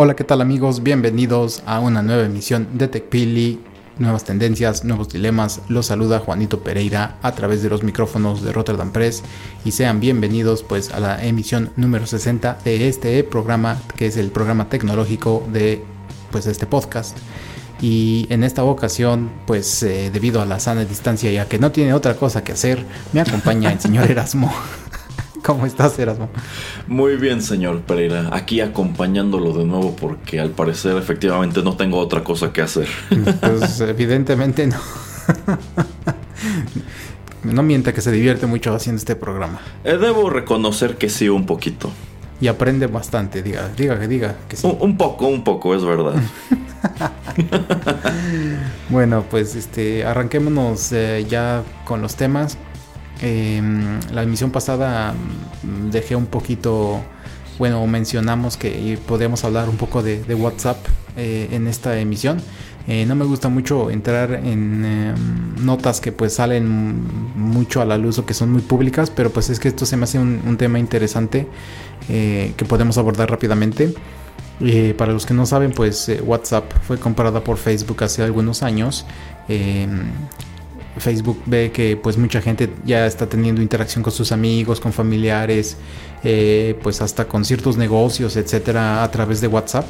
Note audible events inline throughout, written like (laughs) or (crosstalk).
Hola, ¿qué tal amigos? Bienvenidos a una nueva emisión de TechPili. Nuevas tendencias, nuevos dilemas. Los saluda Juanito Pereira a través de los micrófonos de Rotterdam Press y sean bienvenidos pues a la emisión número 60 de este programa que es el programa tecnológico de pues este podcast. Y en esta ocasión, pues eh, debido a la sana distancia y a que no tiene otra cosa que hacer, me acompaña el señor (laughs) Erasmo. (laughs) ¿Cómo estás, Erasmo? Muy bien, señor Pereira. Aquí acompañándolo de nuevo porque al parecer efectivamente no tengo otra cosa que hacer. (laughs) Pues evidentemente no. (laughs) No mienta que se divierte mucho haciendo este programa. Eh, debo reconocer que sí, un poquito. Y aprende bastante, diga, diga, que diga que sí. Un, un poco, un poco, es verdad. bueno, pues este, arranquémonos eh, ya con los temas. Eh, la emisión pasada mm, dejé un poquito, bueno, mencionamos que podíamos hablar un poco de, WhatsApp eh, en esta emisión. Eh, no me gusta mucho entrar en eh, notas que pues salen mucho a la luz o que son muy públicas, pero pues es que esto se me hace un, tema interesante que podemos abordar rápidamente. Para los que no saben, pues WhatsApp fue comprada por Facebook hace algunos años. Eh, Facebook ve que pues mucha gente ya está teniendo interacción con sus amigos, con familiares, eh, pues hasta con ciertos negocios, etcétera, a través de WhatsApp.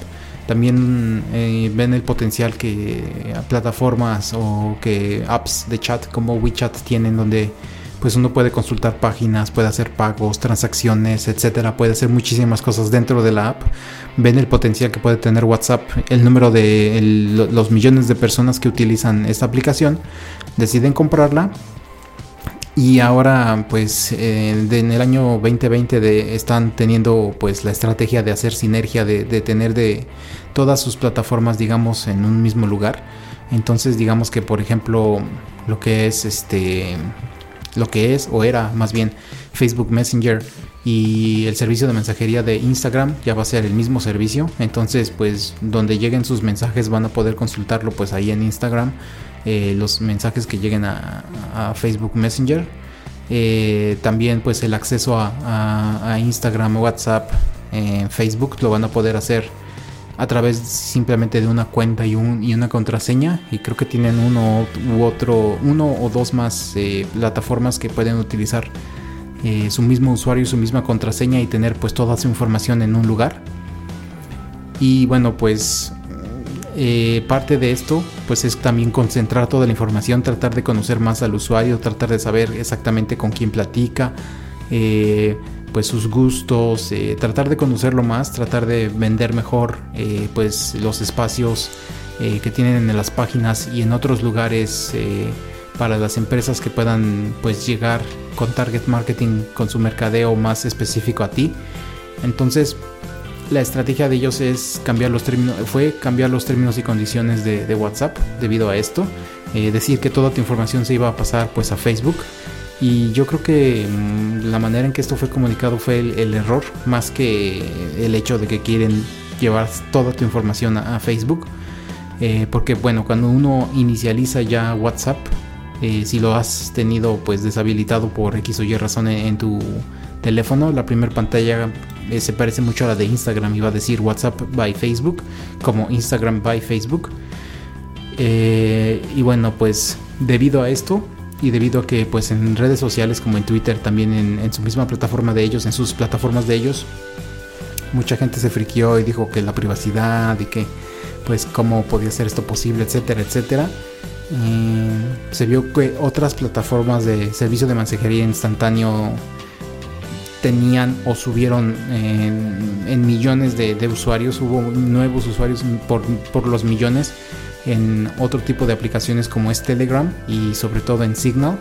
También eh, ven el potencial que plataformas o que apps de chat como WeChat tienen donde pues uno puede consultar páginas, puede hacer pagos, transacciones, etcétera, puede hacer muchísimas cosas dentro de la app. Ven el potencial que puede tener WhatsApp, el número de los millones de personas que utilizan esta aplicación, deciden comprarla. Y ahora, pues, eh, en el año 2020 de, están teniendo, pues, la estrategia de hacer sinergia, de, de tener de todas sus plataformas, digamos, en un mismo lugar. Entonces, digamos que, por ejemplo, lo que es este lo que es o era más bien Facebook Messenger y el servicio de mensajería de Instagram ya va a ser el mismo servicio. Entonces pues donde lleguen sus mensajes van a poder consultarlo pues ahí en Instagram eh, los mensajes que lleguen a, Facebook Messenger. Eh, también pues el acceso a Instagram WhatsApp eh, Facebook lo van a poder hacer a través simplemente de una cuenta y, un, y una contraseña y creo que tienen uno u otro uno o dos más eh, plataformas que pueden utilizar eh, su mismo usuario y su misma contraseña y tener pues toda su información en un lugar. Y bueno pues eh, parte de esto pues es también concentrar toda la información tratar de conocer más al usuario tratar de saber exactamente con quién platica pues sus gustos, eh, tratar de conocerlo más, tratar de vender mejor eh, pues los espacios eh, que tienen en las páginas y en otros lugares para las empresas que puedan pues llegar con target marketing con su mercadeo más específico a ti. Entonces la estrategia de ellos es cambiar los términos, fue cambiar los términos y condiciones de, de WhatsApp debido a esto, decir que toda tu información se iba a pasar pues a Facebook y yo creo que mmm, la manera en que esto fue comunicado fue el, error, más que el hecho de que quieren llevar toda tu información a, Facebook. Eh, porque bueno, cuando uno inicializa ya WhatsApp, eh, si lo has tenido pues deshabilitado por X o Y razón en, tu teléfono, la primera pantalla eh, se parece mucho a la de Instagram va a decir WhatsApp by Facebook, como Instagram by Facebook. Y bueno, pues debido a esto, y debido a que pues en redes sociales como en Twitter también en, en, su misma plataforma de ellos en sus plataformas de ellos mucha gente se friqueó y dijo que la privacidad y que pues cómo podía ser esto posible etcétera etcétera. Eh, se vio que otras plataformas de servicio de mensajería instantáneo tenían o subieron en, en millones de, de, usuarios. Hubo nuevos usuarios por, por los millones en otro tipo de aplicaciones como es Telegram y sobre todo en Signal.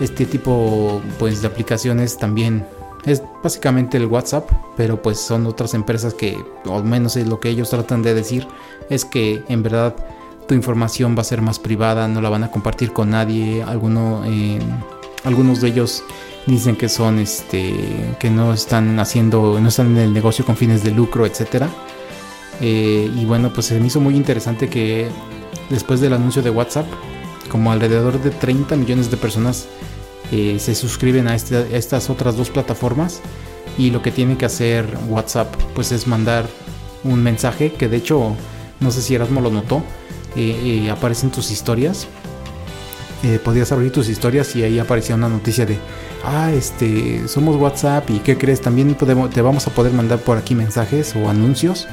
Este tipo pues, de aplicaciones también Es básicamente el WhatsApp, pero pues son otras empresas que, al menos es lo que ellos tratan de decir, es que en verdad tu información va a ser más privada, no la van a compartir con nadie. Alguno, eh, algunos de ellos dicen que son, este, que no están haciendo, no están en el negocio con fines de lucro, etcétera. Eh, y bueno, pues se me hizo muy interesante que después del anuncio de WhatsApp, como alrededor de 30 millones de personas eh, se suscriben este, a, estas otras dos plataformas y lo que tiene que hacer WhatsApp pues es mandar un mensaje que de hecho no sé si Erasmo lo notó eh, aparecen tus historias. Podías abrir tus historias y ahí aparecía una noticia de ah este somos WhatsApp y qué crees también te vamos a poder mandar por aquí mensajes o anuncios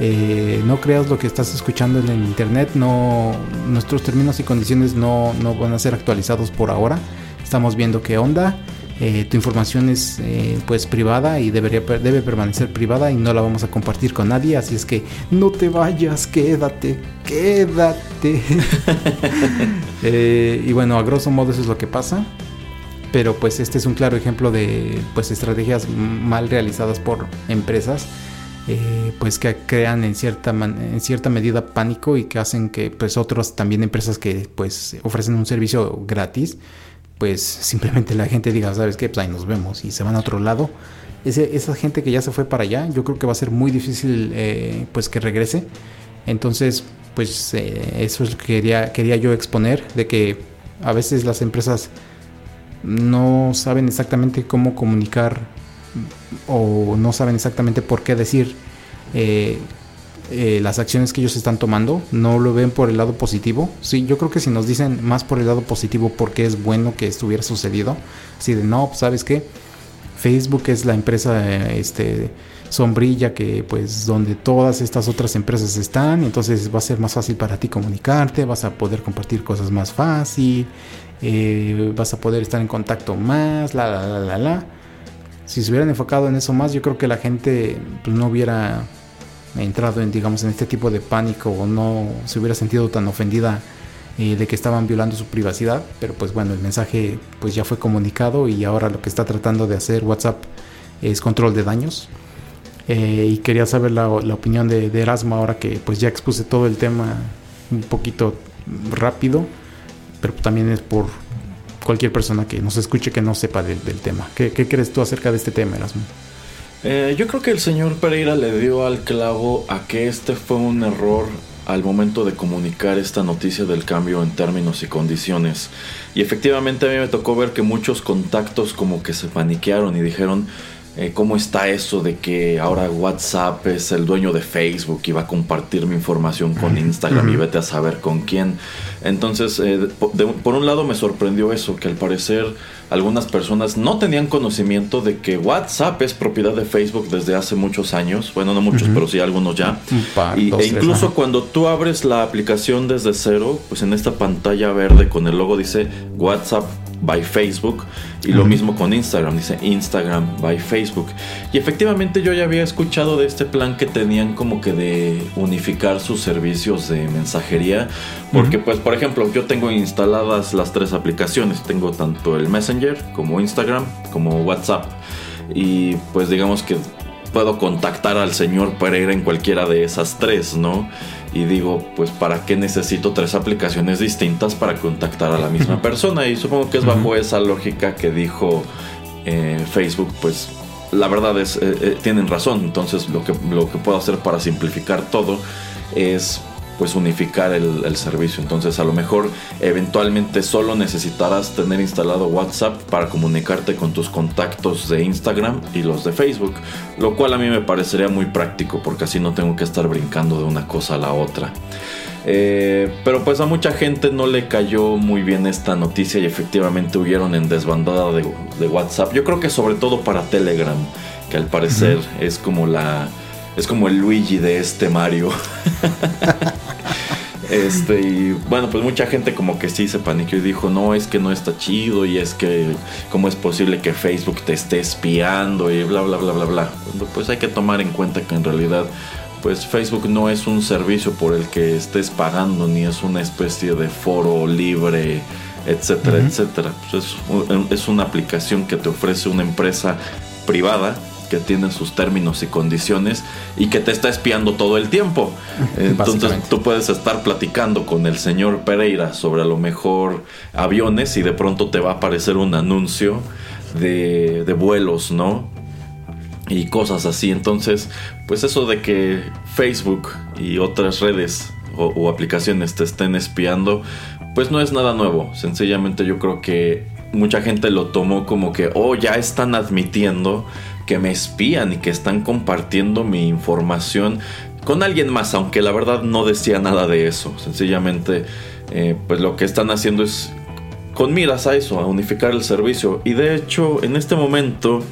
no creas lo que estás escuchando en el internet no nuestros términos y condiciones no, no van a ser actualizados por ahora. Estamos viendo qué onda. Eh, tu información es eh, pues privada y debería debe permanecer privada y no la vamos a compartir con nadie así es que no te vayas quédate quédate. (laughs) Eh, y bueno a grosso modo eso es lo que pasa pero pues este es un claro ejemplo de pues estrategias mal realizadas por empresas pues que crean en cierta en cierta medida pánico y que hacen que pues otras también empresas que pues ofrecen un servicio gratis pues (laughs) simplemente la gente diga, ¿sabes qué? Pues ahí nos vemos y se van a otro lado. Ese, esa gente que ya se fue para allá, yo creo que va a ser muy difícil eh, pues que regrese. Entonces, pues eh, eso es lo que quería, quería yo exponer, de que a veces las empresas no saben exactamente cómo comunicar o no saben exactamente por qué decir eh, eh, las acciones que ellos están tomando, no lo ven por el lado positivo. Sí, yo creo que si nos dicen más por el lado positivo porque es bueno que estuviera sucedido, así de no, pues, sabes qué, Facebook es la empresa este, sombrilla que pues donde todas estas otras empresas están, entonces va a ser más fácil para ti comunicarte, vas a poder compartir cosas más fácil, eh, vas a poder estar en contacto más, la, la, la, la, la. Si se hubieran enfocado en eso más, yo creo que la gente pues, no hubiera entrado en, digamos, en este tipo de pánico o no se hubiera sentido tan ofendida eh, de que estaban violando su privacidad, pero pues bueno, el mensaje pues ya fue comunicado y ahora lo que está tratando de hacer WhatsApp es control de daños. Eh, y quería saber la, opinión de, Erasmo ahora que pues ya expuse todo el tema un poquito rápido, pero también es por cualquier persona que nos escuche que no sepa del, tema. ¿Qué, ¿Qué crees tú acerca de este tema, Erasmo? Eh, yo creo que el señor Pereira le dio al clavo a que este fue un error al momento de comunicar esta noticia del cambio en términos y condiciones. Y efectivamente a mí me tocó ver que muchos contactos como que se paniquearon y dijeron, eh, cómo está eso de que ahora WhatsApp es el dueño de Facebook y va a compartir mi información con Instagram y vete a saber con quién. Entonces, eh, por un lado me sorprendió eso, que al parecer algunas personas no tenían conocimiento de que WhatsApp es propiedad de Facebook desde hace muchos años. Bueno, no muchos, pero sí algunos ya. y, e incluso cuando tú abres la aplicación desde cero, pues en esta pantalla verde con el logo dice WhatsApp by Facebook y lo mismo con Instagram, dice Instagram by Facebook. Y efectivamente yo ya había escuchado de este plan que tenían como que de unificar sus servicios de mensajería, porque pues por ejemplo yo tengo instaladas las tres aplicaciones, tengo tanto el Messenger como Instagram como WhatsApp y pues digamos que puedo contactar al señor Pereira en cualquiera de esas tres, ¿no? Y digo, pues ¿para qué necesito tres aplicaciones distintas para contactar a la misma persona? Y supongo que es bajo esa lógica que dijo eh, Facebook, pues la verdad es, eh, eh, tienen razón, entonces lo que, lo que puedo hacer para simplificar todo es pues unificar el, servicio. Entonces a lo mejor eventualmente solo necesitarás tener instalado WhatsApp para comunicarte con tus contactos de Instagram y los de Facebook. Lo cual a mí me parecería muy práctico porque así no tengo que estar brincando de una cosa a la otra. Eh, pero pues a mucha gente no le cayó muy bien esta noticia y efectivamente huyeron en desbandada de, WhatsApp. Yo creo que sobre todo para Telegram, que al parecer es como la es como el Luigi de este Mario. (laughs) este, y bueno, pues mucha gente como que sí se paniqueó y dijo, no, es que no está chido y es que cómo es posible que Facebook te esté espiando y bla, bla, bla, bla, bla. Pues hay que tomar en cuenta que en realidad pues Facebook no es un servicio por el que estés pagando ni es una especie de foro libre etcétera, etcétera. Pues es, es, una aplicación que te ofrece una empresa privada que tiene sus términos y condiciones y que te está espiando todo el tiempo. (laughs) Entonces tú puedes estar platicando con el señor Pereira sobre a lo mejor aviones y de pronto te va a aparecer un anuncio de, de vuelos, ¿no? Y cosas así. Entonces, pues eso de que Facebook y otras redes o, o aplicaciones te estén espiando, pues no es nada nuevo. Sencillamente yo creo que mucha gente lo tomó como que, oh, ya están admitiendo que me espían y que están compartiendo mi información con alguien más, aunque la verdad no decía nada de eso. Sencillamente, eh, pues lo que están haciendo es con miras a eso, a unificar el servicio. Y de hecho, en este momento,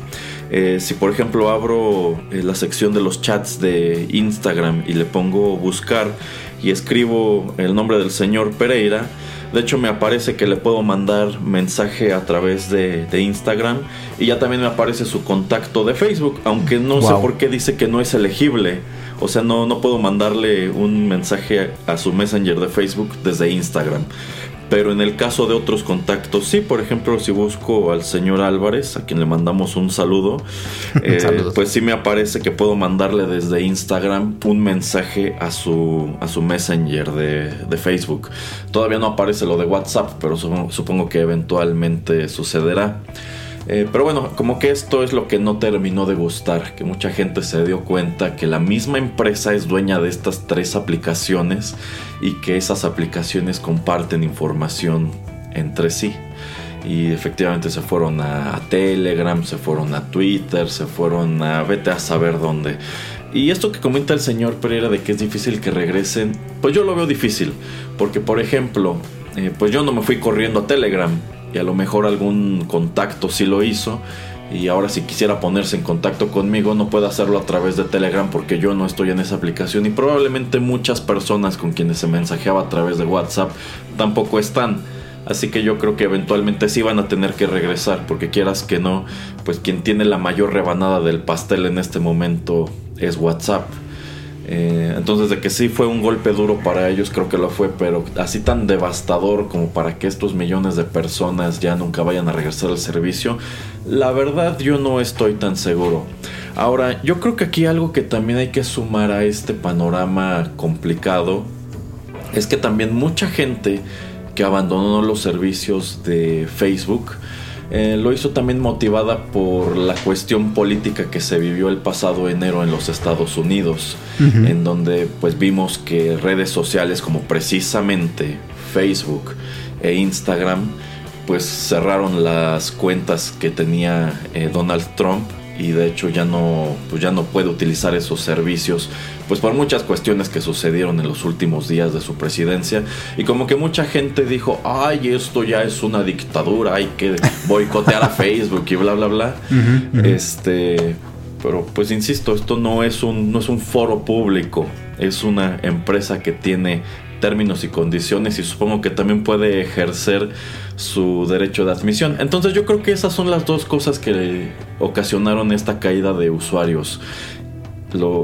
eh, si por ejemplo abro eh, la sección de los chats de Instagram y le pongo buscar y escribo el nombre del señor Pereira, de hecho me aparece que le puedo mandar mensaje a través de, Instagram y ya también me aparece su contacto de Facebook, aunque no sé por qué dice que no es elegible. O sea, no, no puedo mandarle un mensaje a su Messenger de Facebook desde Instagram. Pero en el caso de otros contactos, sí, por ejemplo, si busco al señor Álvarez, a quien le mandamos un saludo, (laughs) eh, pues sí me aparece que puedo mandarle desde Instagram un mensaje a su, a su Messenger de, de Facebook. Todavía no aparece lo de WhatsApp, pero supongo que eventualmente sucederá. Eh, pero bueno, como que esto es lo que no terminó de gustar, que mucha gente se dio cuenta que la misma empresa es dueña de estas tres aplicaciones y que esas aplicaciones comparten información entre sí. Y efectivamente se fueron a, Telegram, se fueron a Twitter, se fueron a vete a saber dónde. Y esto que comenta el señor Pereira de que es difícil que regresen, pues yo lo veo difícil. Porque por ejemplo, eh, pues yo no me fui corriendo a Telegram y a lo mejor algún contacto sí lo hizo y ahora si quisiera ponerse en contacto conmigo no puede hacerlo a través de Telegram porque yo no estoy en esa aplicación y probablemente muchas personas con quienes se mensajeaba a través de WhatsApp tampoco están. Así que yo creo que eventualmente sí van a tener que regresar porque quieras que no, pues quien tiene la mayor rebanada del pastel en este momento es WhatsApp. Eh, entonces de que sí fue un golpe duro para ellos, creo que lo fue, pero así tan devastador como para que estos millones de personas ya nunca vayan a regresar al servicio, la verdad yo no estoy tan seguro. Ahora, yo creo que aquí algo que también hay que sumar a este panorama complicado es que también mucha gente que abandonó los servicios de Facebook, eh, lo hizo también motivada por la cuestión política que se vivió el pasado enero en los Estados Unidos, en donde pues vimos que redes sociales como precisamente Facebook e Instagram pues cerraron las cuentas que tenía eh, Donald Trump y de hecho ya no, pues ya no puede utilizar esos servicios, pues por muchas cuestiones que sucedieron en los últimos días de su presidencia y como que mucha gente dijo, ay, esto ya es una dictadura, hay que boicotear a (laughs) Facebook y bla, bla, bla. Este, pero pues insisto, esto no es un, no es un foro público, es una empresa que tiene términos y condiciones y supongo que también puede ejercer su derecho de admisión. Entonces yo creo que esas son las dos cosas que ocasionaron esta caída de usuarios.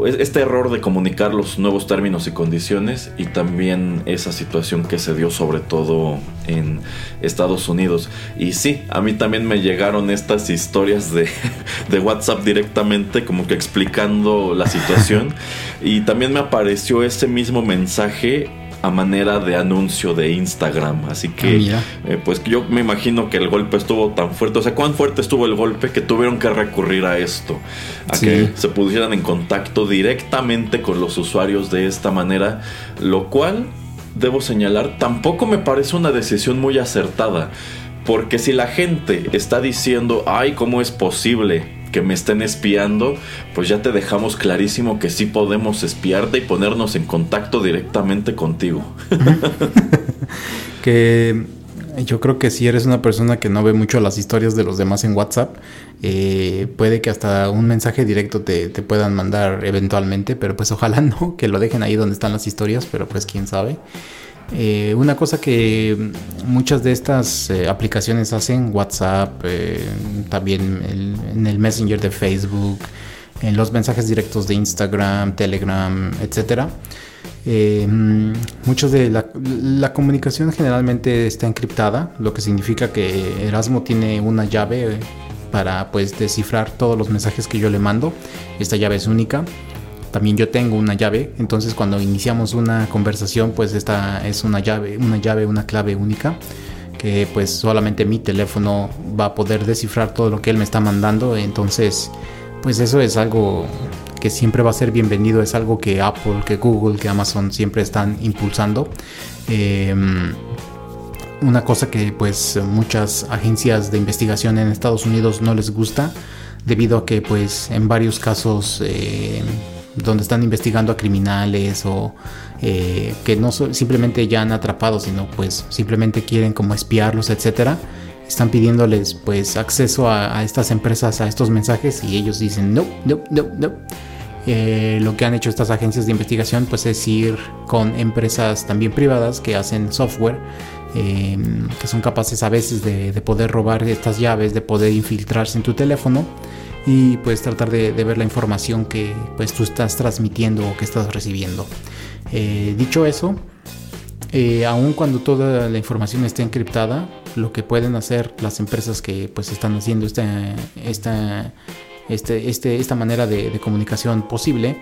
este error de comunicar los nuevos términos y condiciones y también esa situación que se dio sobre todo en Estados Unidos. Y sí, a mí también me llegaron estas historias de, (laughs) de WhatsApp directamente como que explicando la situación (laughs) y también me apareció ese mismo mensaje a manera de anuncio de Instagram. Así que, ah, eh, pues yo me imagino que el golpe estuvo tan fuerte. O sea, cuán fuerte estuvo el golpe que tuvieron que recurrir a esto. A que se pusieran en contacto directamente con los usuarios de esta manera. Lo cual, debo señalar, tampoco me parece una decisión muy acertada. Porque si la gente está diciendo, ay, ¿cómo es posible que me estén espiando, pues ya te dejamos clarísimo que sí podemos espiarte y ponernos en contacto directamente contigo. (laughs) que yo creo que si eres una persona que no ve mucho las historias de los demás en WhatsApp, eh, puede que hasta un mensaje directo te, puedan mandar eventualmente, pero pues ojalá (laughs) no, que lo dejen ahí donde están las historias, pero pues quién sabe. Eh, una cosa que muchas de estas eh, aplicaciones hacen, WhatsApp, eh, también en el Messenger de Facebook, en los mensajes directos de Instagram, Telegram, etcétera. muchos de la, la, comunicación generalmente está encriptada, lo que significa que Erasmo tiene una llave para pues descifrar todos los mensajes que yo le mando. Esta llave es única. También yo tengo una llave, entonces cuando iniciamos una conversación, pues esta es una llave, una llave, una clave única que pues solamente mi teléfono va a poder descifrar todo lo que él me está mandando. Entonces, pues eso es algo que siempre va a ser bienvenido, es algo que Apple, que Google, que Amazon siempre están impulsando. Em, una cosa que pues muchas agencias de investigación en Estados Unidos no les gusta debido a que pues en varios casos eh, donde están investigando a criminales o eh, que no simplemente ya han atrapado sino pues simplemente quieren como espiarlos etcétera están pidiéndoles pues acceso a, estas empresas a estos mensajes y ellos dicen no no no no eh, lo que han hecho estas agencias de investigación pues es ir con empresas también privadas que hacen software Em, que son capaces a veces de, poder robar estas llaves, de poder infiltrarse en tu teléfono y pues tratar de, ver la información que pues tú estás transmitiendo o que estás recibiendo. Eh, dicho eso, eh, aun cuando toda la información esté encriptada, lo que pueden hacer las empresas que pues están haciendo esta, esta, este, este, esta manera de, comunicación posible,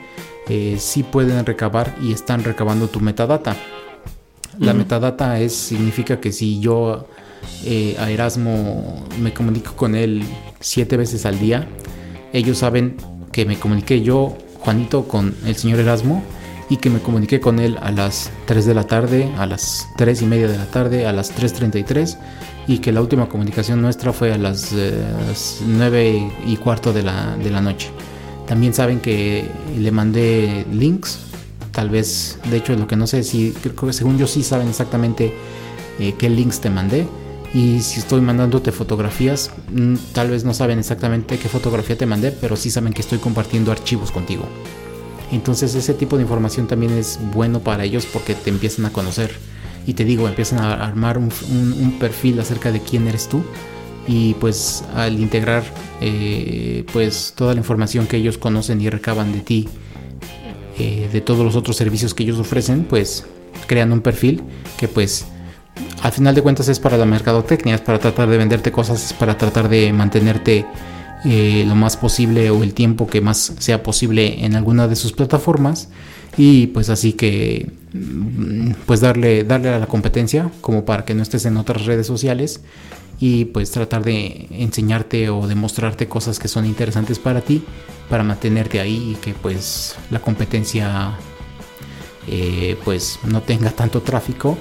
eh, sí pueden recabar y están recabando tu metadata. La metadata es, significa que si yo eh, a Erasmo me comunico con él siete veces al día, ellos saben que me comuniqué yo, Juanito, con el señor Erasmo y que me comuniqué con él a las 3 de la tarde, a las 3 y media de la tarde, a las 3.33 y que la última comunicación nuestra fue a las 9 eh, y cuarto de la, de la noche. También saben que le mandé links tal vez, de hecho, lo que no sé si, creo que según yo sí saben exactamente eh, qué links te mandé. Y si estoy mandándote fotografías, mm, tal vez no saben exactamente qué fotografía te mandé, pero sí saben que estoy compartiendo archivos contigo. Entonces ese tipo de información también es bueno para ellos porque te empiezan a conocer. Y te digo, empiezan a armar un, perfil acerca de quién eres tú. Y pues al integrar eh, pues toda la información que ellos conocen y recaban de ti eh, de todos los otros servicios que ellos ofrecen, pues crean un perfil que pues al final de cuentas es para la mercadotecnia, es para tratar de venderte cosas, es para tratar de mantenerte eh, lo más posible o el tiempo que más sea posible en alguna de sus plataformas y pues así que mm, pues darle darle a la competencia como para que no estés en otras redes sociales y pues tratar de enseñarte o demostrarte cosas que son interesantes para ti para mantenerte ahí y que pues la competencia eh, pues no tenga tanto tráfico.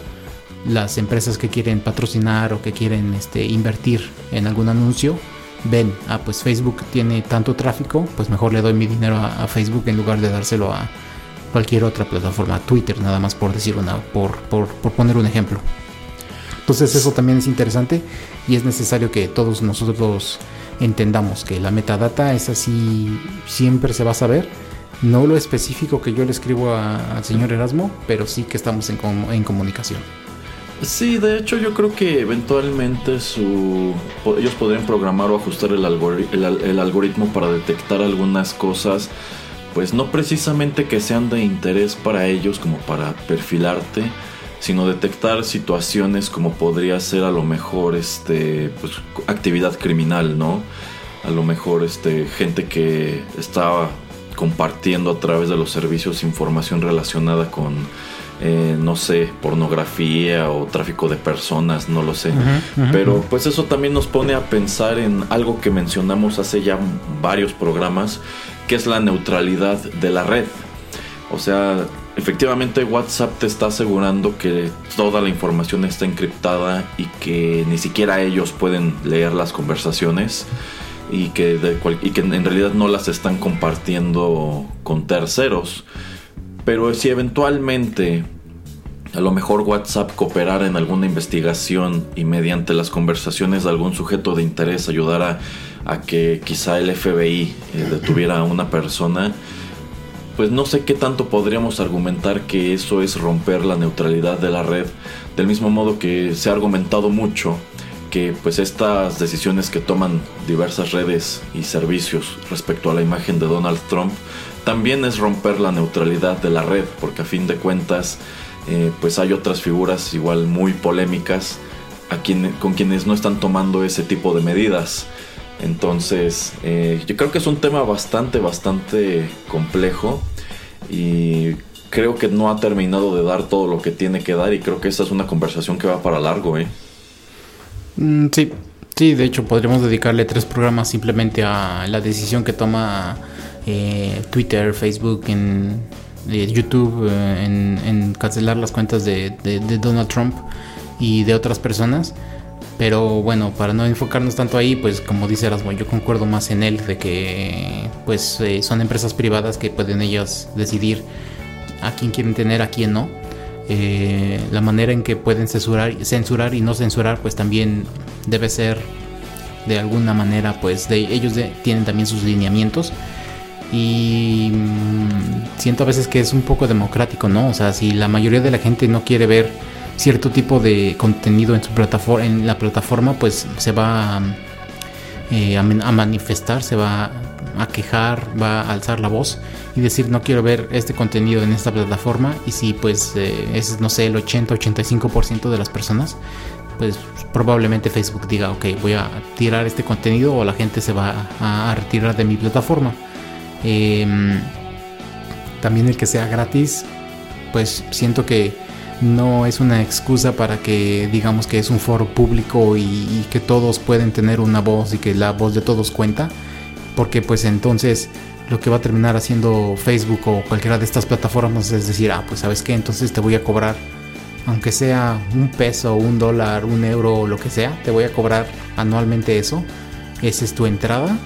Las empresas que quieren patrocinar o que quieren este, invertir en algún anuncio ven ah pues Facebook tiene tanto tráfico pues mejor le doy mi dinero a, Facebook en lugar de dárselo a cualquier otra plataforma Twitter nada más por decir una por, por, por poner un ejemplo entonces eso también es interesante y es necesario que todos nosotros entendamos que la metadata es así, siempre se va a saber. No lo específico que yo le escribo al señor Erasmo, pero sí que estamos en, en comunicación. Sí, de hecho yo creo que eventualmente su, ellos podrían programar o ajustar el, el, algoritmo para detectar algunas cosas, pues no precisamente que sean de interés para ellos como para perfilarte, sino detectar situaciones como podría ser a lo mejor este pues, actividad criminal, ¿no? A lo mejor este gente que estaba compartiendo a través de los servicios información relacionada con eh, no sé, pornografía o tráfico de personas, no lo sé. Pero pues eso también nos pone a pensar en algo que mencionamos hace ya varios programas, que es la neutralidad de la red. O sea, efectivamente WhatsApp te está asegurando que toda la información está encriptada y que ni siquiera ellos pueden leer las conversaciones y que, y que en realidad no las están compartiendo con terceros. Pero si eventualmente a lo mejor WhatsApp cooperara en alguna investigación y mediante las conversaciones de algún sujeto de interés ayudara a que quizá el FBI eh, detuviera a una persona, pues no sé qué tanto podríamos argumentar que eso es romper la neutralidad de la red, del mismo modo que se ha argumentado mucho que pues estas decisiones que toman diversas redes y servicios respecto a la imagen de Donald Trump también es romper la neutralidad de la red, porque a fin de cuentas eh, pues hay otras figuras igual muy polémicas con quienes no están tomando ese tipo de medidas. Entonces, eh, yo creo que es un tema bastante, bastante complejo y creo que no ha terminado de dar todo lo que tiene que dar y creo que esta es una conversación que va para largo, ¿eh? Mm, sí, sí, de hecho podríamos dedicarle tres programas simplemente a la decisión que toma eh, Twitter, Facebook, en eh, YouTube, en, cancelar las cuentas de Donald Trump y de otras personas. Pero bueno, para no enfocarnos tanto ahí, pues como dice Erasmo, yo concuerdo más en él de que pues eh, son empresas privadas que pueden ellas decidir a quién quieren tener, a quién no. Eh, la manera en que pueden censurar, censurar y no censurar, pues también debe ser de alguna manera, pues de ellos tienen también sus lineamientos y mm, siento a veces que es un poco democrático, ¿no? O sea, si la mayoría de la gente no quiere ver cierto tipo de contenido en su plataforma, en la plataforma, pues se va eh, a, manifestar, se va a quejar, va a alzar la voz y decir no quiero ver este contenido en esta plataforma y si pues eh, es no sé el 80-85% de las personas pues probablemente Facebook diga ok voy a tirar este contenido o la gente se va a, retirar de mi plataforma em, también el que sea gratis pues siento que no es una excusa para que digamos que es un foro público y, que todos pueden tener una voz y que la voz de todos cuenta, porque pues entonces lo que va a terminar haciendo Facebook o cualquiera de estas plataformas es decir, ah, pues sabes qué, entonces te voy a cobrar, aunque sea un peso, un dólar, un euro o lo que sea, te voy a cobrar anualmente eso, esa es tu entrada,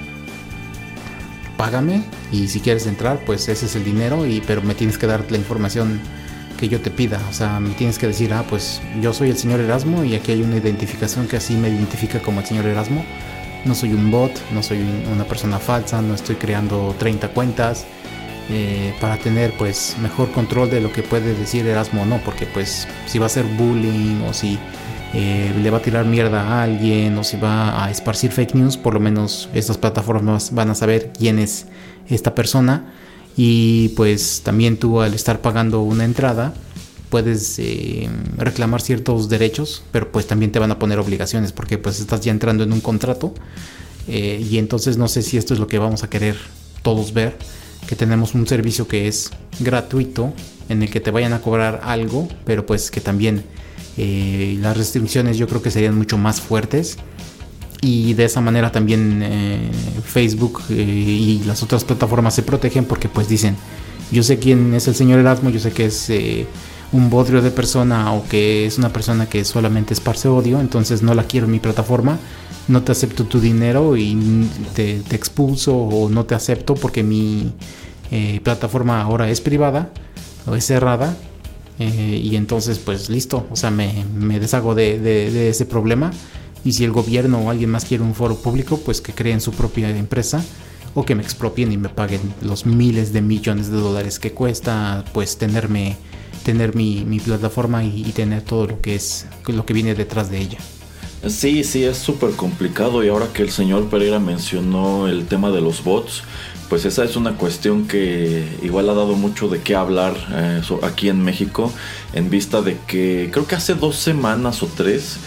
págame y si quieres entrar, pues ese es el dinero, y, pero me tienes que dar la información que yo te pida. O sea, me tienes que decir, ah, pues yo soy el señor Erasmo y aquí hay una identificación que así me identifica como el señor Erasmo. No soy un bot, no soy una persona falsa, no estoy creando 30 cuentas. Eh, para tener pues mejor control de lo que puede decir Erasmo o no, porque pues si va a ser bullying o si eh, le va a tirar mierda a alguien o si va a esparcir fake news, por lo menos estas plataformas van a saber quién es esta persona y pues también tú al estar pagando una entrada puedes eh, reclamar ciertos derechos, pero pues también te van a poner obligaciones porque pues estás ya entrando en un contrato eh, y entonces no sé si esto es lo que vamos a querer todos ver, que tenemos un servicio que es gratuito en el que te vayan a cobrar algo, pero pues que también eh, las restricciones yo creo que serían mucho más fuertes y de esa manera también eh, Facebook eh, y las otras plataformas se protegen porque pues dicen yo sé quién es el señor Erasmo yo sé que es eh, un bodrio de persona o que es una persona que solamente esparce odio entonces no la quiero en mi plataforma no te acepto tu dinero y te, expulso o no te acepto porque mi plataforma ahora es privada o es cerrada y entonces pues listo o sea me, me deshago de, de ese problema y si el gobierno o alguien más quiere un foro público, pues que creen su propia empresa o que me expropien y me paguen los miles de millones de dólares que cuesta pues tenerme tener mi, plataforma y, tener todo lo que es lo que viene detrás de ella. Sí, sí, es súper complicado y ahora que el señor Pereira mencionó el tema de los bots, pues esa es una cuestión que igual ha dado mucho de qué hablar eh, aquí en México en vista de que creo que hace dos semanas o tres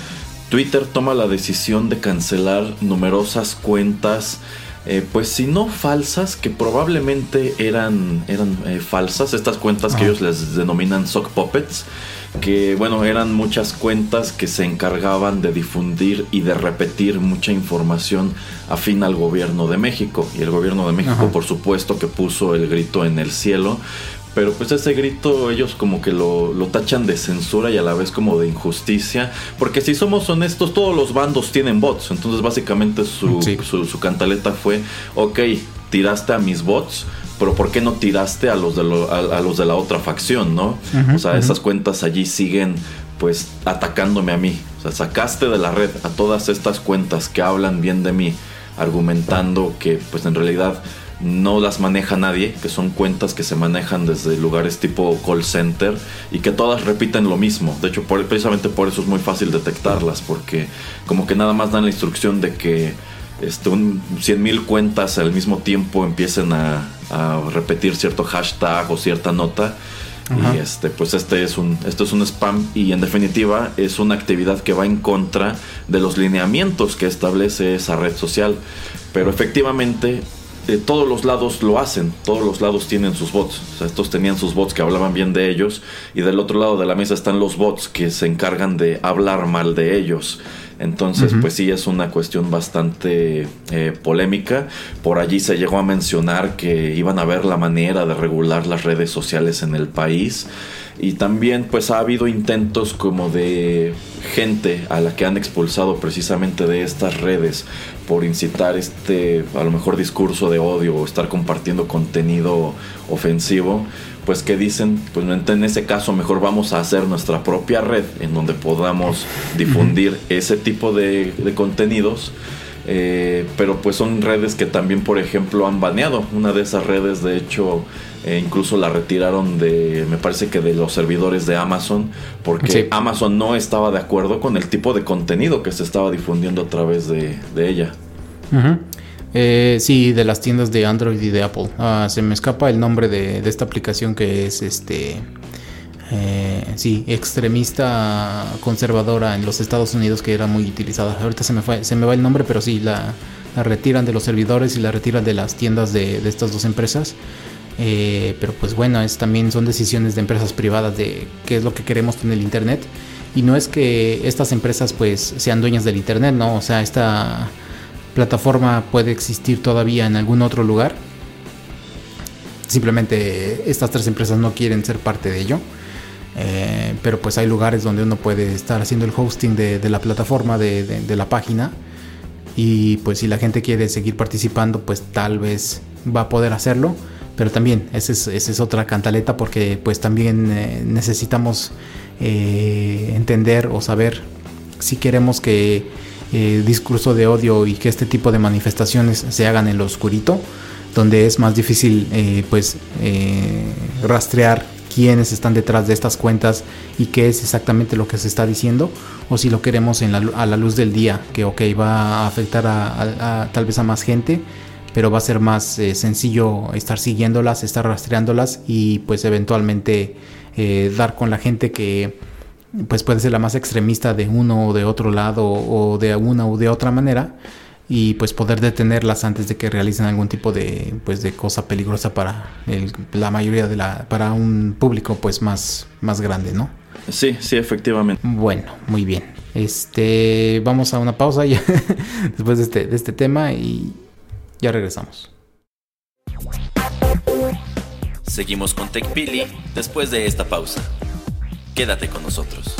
Twitter toma la decisión de cancelar numerosas cuentas, eh, pues si no falsas, que probablemente eran, eran eh, falsas, estas cuentas que ellos les denominan sock puppets, que bueno, eran muchas cuentas que se encargaban de difundir y de repetir mucha información afín al gobierno de México. Y el gobierno de México, por supuesto, que puso el grito en el cielo pero pues ese grito ellos como que lo, tachan de censura y a la vez como de injusticia. Porque si somos honestos, todos los bandos tienen bots. Entonces básicamente su, su, cantaleta fue, ok, tiraste a mis bots, pero ¿por qué no tiraste a los de, a, los de la otra facción, no? o sea, esas cuentas allí siguen pues atacándome a mí. O sea, sacaste de la red a todas estas cuentas que hablan bien de mí, argumentando que pues en realidad no las maneja nadie, que son cuentas que se manejan desde lugares tipo call center y que todas repiten lo mismo. De hecho, precisamente por eso es muy fácil detectarlas, porque como que nada más dan la instrucción de que este, un 100.000 cuentas al mismo tiempo empiecen a, repetir cierto hashtag o cierta nota. Y este, pues este es un, esto es un spam y en definitiva es una actividad que va en contra de los lineamientos que establece esa red social. Pero efectivamente eh, todos los lados lo hacen, todos los lados tienen sus bots. O sea, estos tenían sus bots que hablaban bien de ellos y del otro lado de la mesa están los bots que se encargan de hablar mal de ellos. Entonces, pues sí, es una cuestión bastante eh, polémica. Por allí se llegó a mencionar que iban a ver la manera de regular las redes sociales en el país. Y también pues ha habido intentos como de gente a la que han expulsado precisamente de estas redes por incitar este a lo mejor discurso de odio o estar compartiendo contenido ofensivo pues que dicen, pues en ese caso mejor vamos a hacer nuestra propia red en donde podamos difundir ese tipo de, contenidos. Eh, pero pues son redes que también, por ejemplo, han baneado. Una de esas redes, de hecho, eh, incluso la retiraron de, me parece que de los servidores de Amazon, porque Amazon no estaba de acuerdo con el tipo de contenido que se estaba difundiendo a través de, ella. Eh, sí, de las tiendas de Android y de Apple. Ah, se me escapa el nombre de, esta aplicación que es este. Eh, sí, extremista conservadora en los Estados Unidos que era muy utilizada. Ahorita se me, fue, se me va el nombre, pero sí, la, retiran de los servidores y la retiran de las tiendas de, estas dos empresas. Eh, pero pues bueno, es, también son decisiones de empresas privadas de qué es lo que queremos en el Internet. Y no es que estas empresas pues sean dueñas del Internet, ¿no? O sea, esta plataforma puede existir todavía en algún otro lugar. Simplemente estas tres empresas no quieren ser parte de ello. Eh, pero pues hay lugares donde uno puede estar haciendo el hosting de, la plataforma, de, la página. Y pues si la gente quiere seguir participando, pues tal vez va a poder hacerlo. Pero también esa es, otra cantaleta porque pues también eh, necesitamos eh, entender o saber si queremos que eh, discurso de odio y que este tipo de manifestaciones se hagan en lo oscurito, donde es más difícil eh, pues rastrear quiénes están detrás de estas cuentas y qué es exactamente lo que se está diciendo, o si lo queremos en a la luz del día, que ok, va a afectar a, tal vez a más gente, pero va a ser más sencillo estar siguiéndolas, estar rastreándolas y pues eventualmente dar con la gente que pues puede ser la más extremista de uno o de otro lado o de una u de otra manera y pues poder detenerlas antes de que realicen algún tipo de pues de cosa peligrosa para la mayoría de la para un público pues más más grande no sí sí efectivamente. Bueno muy bien. Este vamos a una pausa ya (laughs) después de este de este tema y ya regresamos seguimos con TechPili después de esta pausa Quédate con nosotros.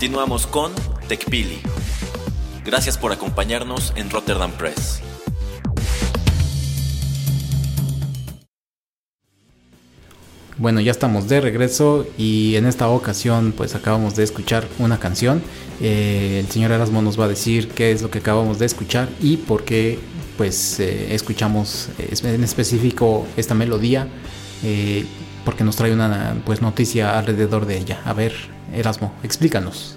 Continuamos con TechPili. Gracias por acompañarnos en Rotterdam Press. Bueno, ya estamos de regreso y en esta ocasión pues acabamos de escuchar una canción. Eh, el señor Erasmo nos va a decir qué es lo que acabamos de escuchar y por qué pues eh, escuchamos en específico esta melodía eh, porque nos trae una pues noticia alrededor de ella. A ver, Erasmo, explícanos.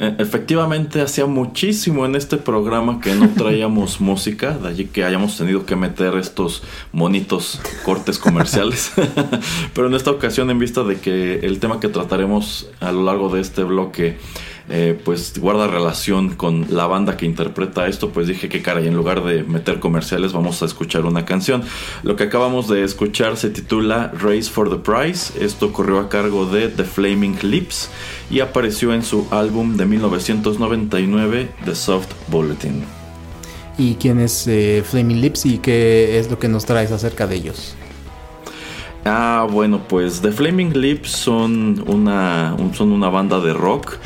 Eh, efectivamente, hacía muchísimo en este programa que no traíamos (laughs) música, de allí que hayamos tenido que meter estos monitos cortes comerciales. (laughs) Pero en esta ocasión, en vista de que el tema que trataremos a lo largo de este bloque eh, pues guarda relación con la banda que interpreta esto, pues dije que cara, y en lugar de meter comerciales vamos a escuchar una canción. Lo que acabamos de escuchar se titula Race for the Prize, esto corrió a cargo de The Flaming Lips y apareció en su álbum de 1999, The Soft Bulletin. ¿Y quién es eh, Flaming Lips y qué es lo que nos traes acerca de ellos? Ah, bueno, pues The Flaming Lips son una, son una banda de rock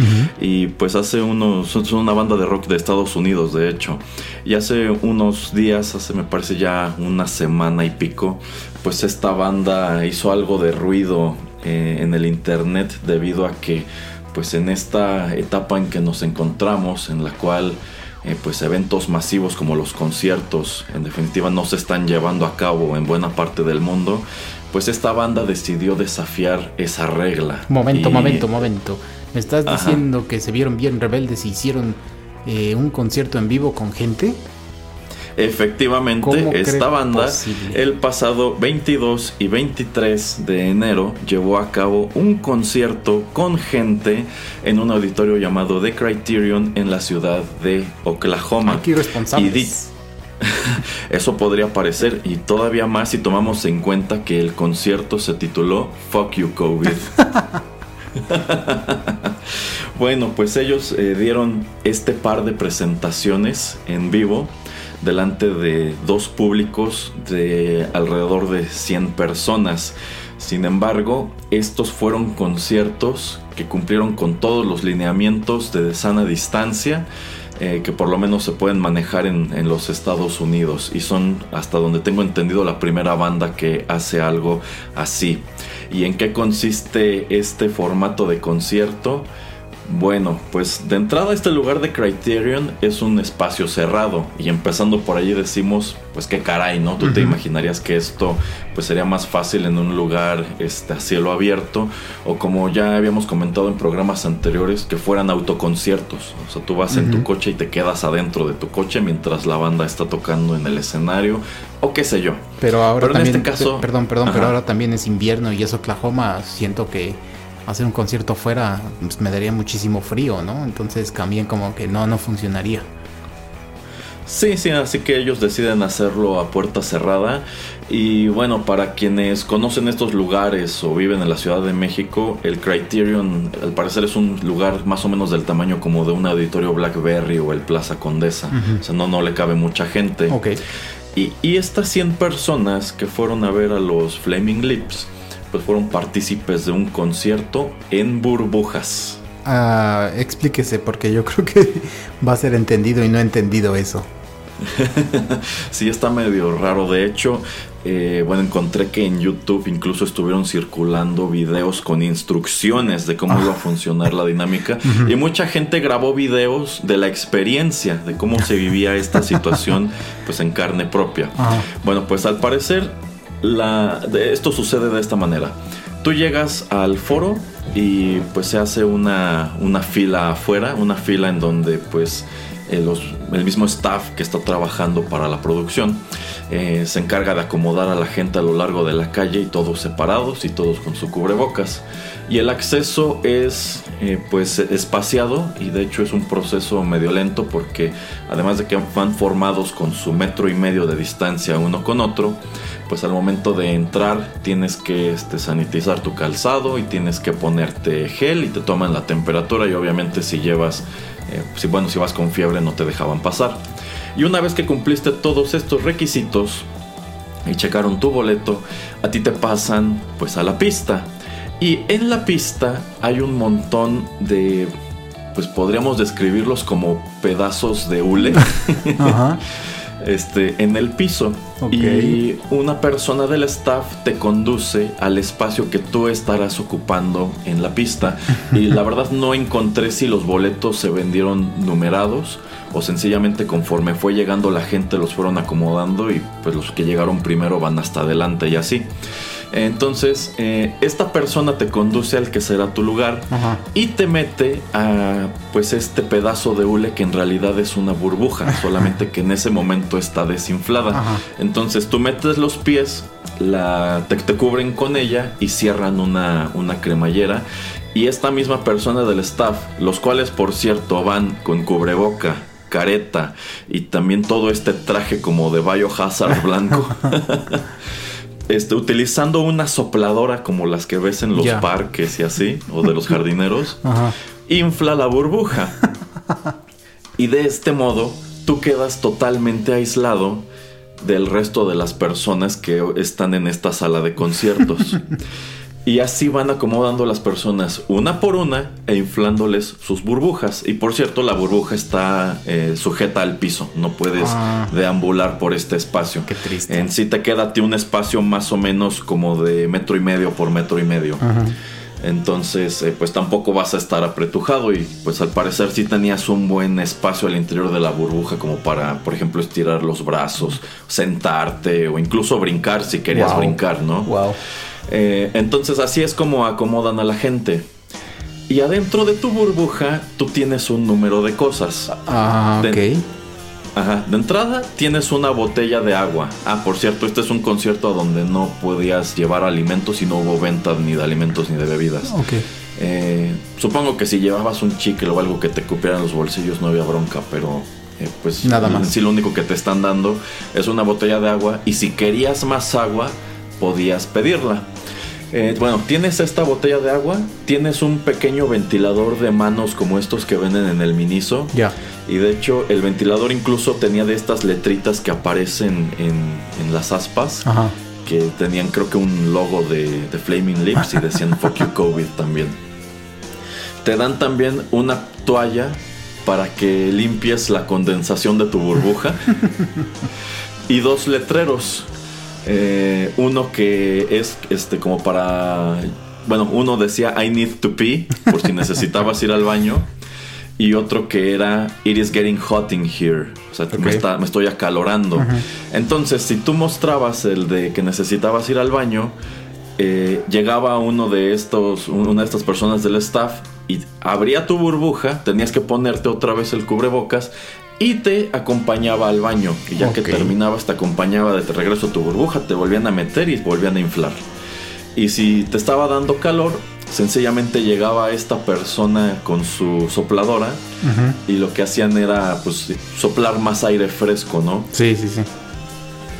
y pues hace unos, son una banda de rock de Estados Unidos, de hecho. Y hace unos días, hace me parece ya una semana y pico, pues esta banda hizo algo de ruido eh, en el internet debido a que pues en esta etapa en que nos encontramos, en la cual eh, pues eventos masivos como los conciertos en definitiva no se están llevando a cabo en buena parte del mundo, pues esta banda decidió desafiar esa regla. Momento, momento, momento. ¿Me estás diciendo que se vieron bien rebeldes y hicieron eh, un concierto en vivo con gente? Efectivamente, esta banda el pasado 22 y 23 de enero llevó a cabo un concierto con gente en un auditorio llamado The Criterion en la ciudad de Oklahoma. Aquí responsables. (laughs) Eso podría parecer y todavía más si tomamos en cuenta que el concierto se tituló Fuck You COVID. (laughs) bueno, pues ellos eh, dieron este par de presentaciones en vivo delante de dos públicos de alrededor de 100 personas. Sin embargo, estos fueron conciertos que cumplieron con todos los lineamientos de sana distancia eh, que por lo menos se pueden manejar en, los Estados Unidos y son hasta donde tengo entendido la primera banda que hace algo así. ¿Y en qué consiste este formato de concierto? Bueno, pues de entrada este lugar de Criterion es un espacio cerrado y empezando por allí decimos, pues qué caray, ¿no? Tú te imaginarías que esto pues sería más fácil en un lugar este, a cielo abierto o como ya habíamos comentado en programas anteriores que fueran autoconciertos, o sea, tú vas en tu coche y te quedas adentro de tu coche mientras la banda está tocando en el escenario o qué sé yo. Pero ahora en este caso, perdón, perdón, pero ahora también es invierno y es Oklahoma, siento que hacer un concierto afuera pues, me daría muchísimo frío, ¿no? Entonces también como que no, no funcionaría. Sí, sí, así que ellos deciden hacerlo a puerta cerrada. Y bueno, para quienes conocen estos lugares o viven en la Ciudad de México, el Criterion al parecer es un lugar más o menos del tamaño como de un auditorio Blackberry o el Plaza Condesa. O sea, no, no le cabe mucha gente. Ok. Y, y estas 100 personas que fueron a ver a los Flaming Lips, pues fueron partícipes de un concierto en burbujas. Ah, explíquese, porque yo (laughs) creo que va a ser entendido y no entendido eso. (laughs) sí, está medio raro. De hecho, eh, bueno, encontré que en YouTube incluso estuvieron circulando videos con instrucciones de cómo iba a ah. funcionar la dinámica. (laughs) Y mucha gente grabó videos de la experiencia, de cómo se vivía esta situación, pues en carne propia. Bueno, pues al parecer la, esto sucede de esta manera. Tú llegas al foro y pues se hace una, una fila afuera, una fila en donde pues eh, el mismo staff que está trabajando para la producción eh, se encarga de acomodar a la gente a lo largo de la calle y todos separados y todos con su cubrebocas. Y el acceso es eh, pues espaciado y de hecho es un proceso medio lento porque además de que van formados con su metro y medio de distancia uno con otro, pues al momento de entrar tienes que este, sanitizar tu calzado y tienes que ponerte gel y te toman la temperatura y obviamente si llevas, eh, si, bueno, si vas con fiebre no te dejaban pasar. Y una vez que cumpliste todos estos requisitos y checaron tu boleto, a ti te pasan pues a la pista. Y en la pista hay un montón de pues podríamos describirlos como pedazos de hule. (laughs) Ajá. (laughs) Este, en el piso. Y una persona del staff te conduce al espacio que tú estarás ocupando en la pista. (laughs) y la verdad no encontré si los boletos se vendieron numerados o sencillamente conforme fue llegando la gente los fueron acomodando y pues los que llegaron primero van hasta adelante y así. Entonces, eh, esta persona te conduce al que será tu lugar y te mete a pues este pedazo de hule que en realidad es una burbuja, solamente que en ese momento está desinflada. Entonces tú metes los pies, la, te, cubren con ella y cierran una, una cremallera. Y esta misma persona del staff, los cuales por cierto van con cubreboca, careta y también todo este traje como de Biohazard blanco. (laughs) (laughs) Este, utilizando una sopladora como las que ves en los parques y así, o de los (laughs) jardineros, infla la burbuja. (laughs) y de este modo, tú quedas totalmente aislado del resto de las personas que están en esta sala de conciertos. (laughs) Y así van acomodando las personas una por una e inflándoles sus burbujas. Y por cierto, la burbuja está eh, sujeta al piso. No puedes ah. deambular por este espacio. Qué triste. En sí te queda un espacio más o menos como de metro y medio por metro y medio. Entonces, eh, pues tampoco vas a estar apretujado y pues al parecer sí tenías un buen espacio al interior de la burbuja como para, por ejemplo, estirar los brazos, sentarte o incluso brincar si querías brincar, ¿no? Wow. Eh, entonces así es como acomodan a la gente. Y adentro de tu burbuja tú tienes un número de cosas. Ah, ok. ajá, de entrada tienes una botella de agua. Ah, por cierto, este es un concierto donde no podías llevar alimentos y no hubo venta ni de alimentos ni de bebidas. Ok. Eh, supongo que si llevabas un chicle o algo que te cupieran los bolsillos no había bronca, pero eh, pues nada más. Sí, lo único que te están dando es una botella de agua y si querías más agua podías pedirla. Eh, bueno, tienes esta botella de agua, tienes un pequeño ventilador de manos como estos que venden en el Miniso. Ya. Y de hecho, el ventilador incluso tenía de estas letritas que aparecen en, las aspas. Ajá. Que tenían, creo que, un logo de, de Flaming Lips y decían (laughs) Fuck you COVID también. Te dan también una toalla para que limpies la condensación de tu burbuja. (laughs) y dos letreros eh, uno que es este como para. Bueno, uno decía I need to pee, por si (laughs) necesitabas ir al baño. Y otro que era It is getting hot in here. O sea, me, estoy acalorando. Entonces, si tú mostrabas el de que necesitabas ir al baño, eh, llegaba uno de estos, una de estas personas del staff y abría tu burbuja, tenías que ponerte otra vez el cubrebocas y te acompañaba al baño. Y ya que terminabas, te acompañaba de regreso a tu burbuja, te volvían a meter y volvían a inflar. Y si te estaba dando calor, sencillamente llegaba esta persona con su sopladora y lo que hacían era pues soplar más aire fresco, ¿no? Sí, sí, sí.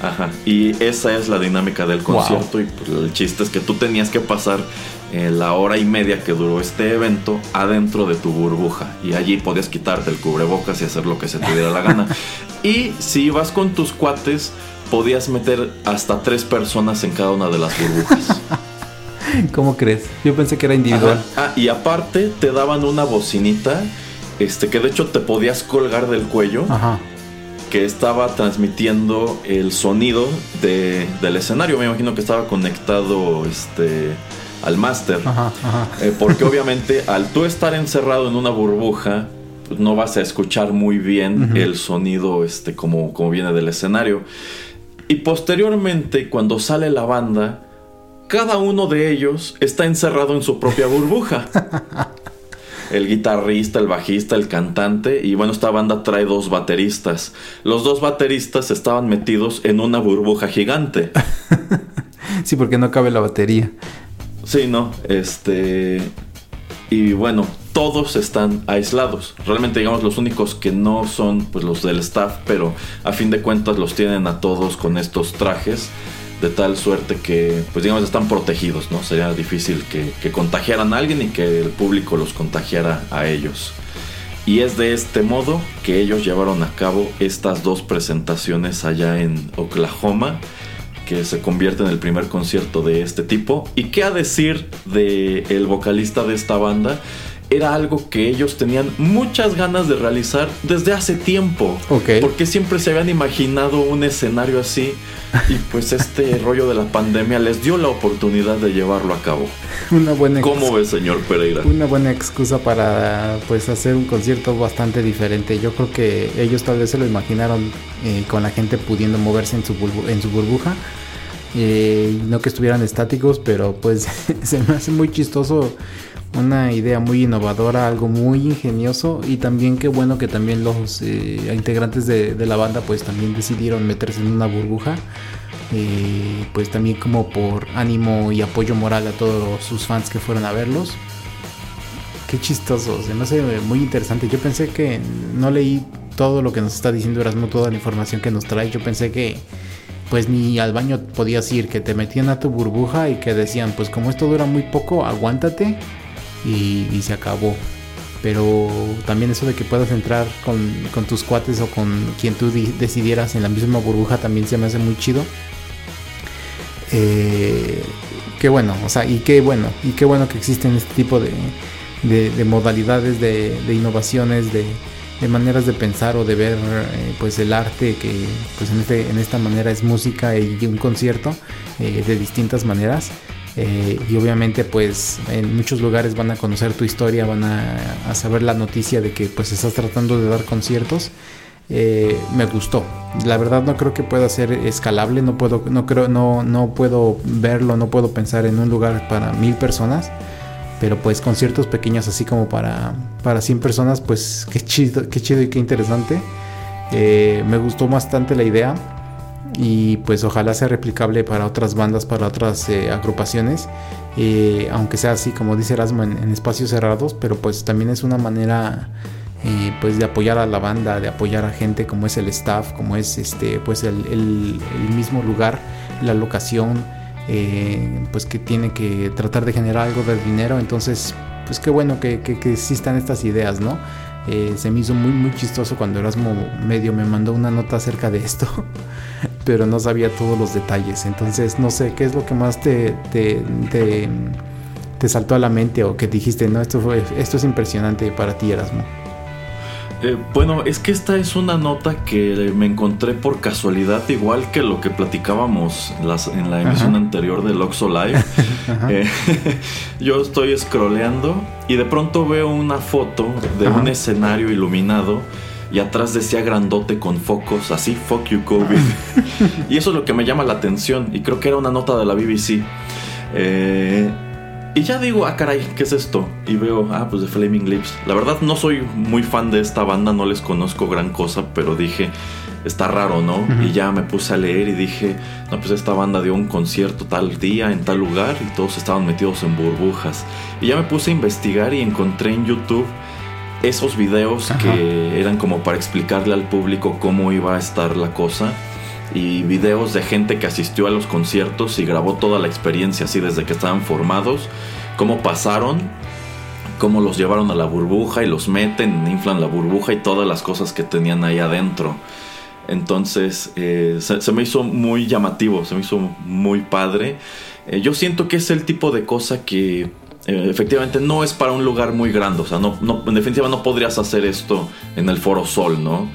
Ajá. Y esa es la dinámica del concierto y pues, el chiste es que tú tenías que pasar eh, la hora y media que duró este evento adentro de tu burbuja. Y allí podías quitarte el cubrebocas y hacer lo que se te diera la gana. (laughs) y si ibas con tus cuates, podías meter hasta tres personas en cada una de las burbujas. (laughs) ¿Cómo crees? Yo pensé que era individual. Ah, y aparte te daban una bocinita, este, que de hecho te podías colgar del cuello. Que estaba transmitiendo el sonido del escenario. Me imagino que estaba conectado este, al máster. Eh, porque obviamente al tú estar encerrado en una burbuja, pues no vas a escuchar muy bien el sonido este, como, como viene del escenario. Y posteriormente, cuando sale la banda, cada uno de ellos está encerrado en su propia burbuja. (laughs) el guitarrista, el bajista, el cantante y bueno, esta banda trae dos bateristas. Los dos bateristas estaban metidos en una burbuja gigante. (laughs) sí, porque no cabe la batería. Sí, no, este... Y bueno, todos están aislados. Realmente, digamos, los únicos que no son pues los del staff, pero a fin de cuentas los tienen a todos con estos trajes, de tal suerte que, pues digamos, están protegidos, ¿no? Sería difícil que, que contagiaran a alguien y que el público los contagiara a ellos. Y es de este modo que ellos llevaron a cabo estas dos presentaciones allá en Oklahoma que se convierte en el primer concierto de este tipo. ¿Y qué a decir de el vocalista de esta banda? Era algo que ellos tenían muchas ganas de realizar desde hace tiempo. Porque siempre se habían imaginado un escenario así y pues este (laughs) rollo de la pandemia les dio la oportunidad de llevarlo a cabo. Una buena ¿Cómo ve, señor Pereira? Una buena excusa para pues hacer un concierto bastante diferente. Yo creo que ellos tal vez se lo imaginaron eh, con la gente pudiendo moverse en su, en su burbuja. Eh, no que estuvieran estáticos, pero pues (laughs) se me hace muy chistoso una idea muy innovadora, algo muy ingenioso y también qué bueno que también los eh, integrantes de, la banda pues también decidieron meterse en una burbuja, eh, pues también como por ánimo y apoyo moral a todos sus fans que fueron a verlos. Qué chistoso, se me hace muy interesante. Yo pensé que no leí todo lo que nos está diciendo Erasmo, toda la información que nos trae. Yo pensé que pues ni al baño podías ir, que te metían a tu burbuja y que decían, pues como esto dura muy poco, aguántate y, se acabó. Pero también eso de que puedas entrar con, tus cuates o con quien tú decidieras en la misma burbuja también se me hace muy chido. Eh, qué bueno, o sea, y qué bueno, y qué bueno que existen este tipo de, de, modalidades, de, innovaciones, de, maneras de pensar o de ver eh, pues el arte que pues en, este, en esta manera es música y un concierto eh, de distintas maneras eh, y obviamente pues en muchos lugares van a conocer tu historia, van a, saber la noticia de que pues estás tratando de dar conciertos. Eh, me gustó. La verdad no creo que pueda ser escalable, no puedo, no creo, no, no puedo verlo, no puedo pensar en un lugar para mil personas. Pero pues conciertos pequeños así como para, para 100 personas, pues qué chido, qué chido y qué interesante. Eh, me gustó bastante la idea y pues ojalá sea replicable para otras bandas, para otras eh, agrupaciones, eh, aunque sea así como dice Erasmo en, espacios cerrados, pero pues también es una manera eh, pues de apoyar a la banda, de apoyar a gente como es el staff, como es este pues el, mismo lugar, la locación, pues que tiene que tratar de generar algo de dinero, entonces pues qué bueno que, que, existan estas ideas, ¿no? Se me hizo muy muy chistoso cuando Erasmo medio me mandó una nota acerca de esto, (laughs) pero no sabía todos los detalles. Entonces no sé qué es lo que más te, te, te, saltó a la mente o que dijiste, no, esto, fue, esto es impresionante para ti Erasmo. Eh, bueno, es que esta es una nota que me encontré por casualidad, igual que lo que platicábamos en la emisión anterior del Oxo Live. (laughs) Eh, (laughs) yo estoy scrolleando y de pronto veo una foto de un escenario iluminado y atrás decía grandote con focos, así, fuck you COVID. (laughs) y eso es lo que me llama la atención y creo que era una nota de la BBC. Eh, y ya digo, ah, caray, ¿qué es esto? Y veo, ah, pues de Flaming Lips. La verdad no soy muy fan de esta banda, no les conozco gran cosa, pero dije, está raro, ¿no? Y ya me puse a leer y dije, no, pues esta banda dio un concierto tal día, en tal lugar, y todos estaban metidos en burbujas. Y ya me puse a investigar y encontré en YouTube esos videos que eran como para explicarle al público cómo iba a estar la cosa y videos de gente que asistió a los conciertos y grabó toda la experiencia así desde que estaban formados, cómo pasaron, cómo los llevaron a la burbuja y los meten, inflan la burbuja y todas las cosas que tenían ahí adentro. Entonces eh, se, me hizo muy llamativo, se me hizo muy padre. Eh, yo siento que es el tipo de cosa que eh, efectivamente no es para un lugar muy grande. O sea, no, en definitiva no podrías hacer esto en el Foro Sol, ¿no?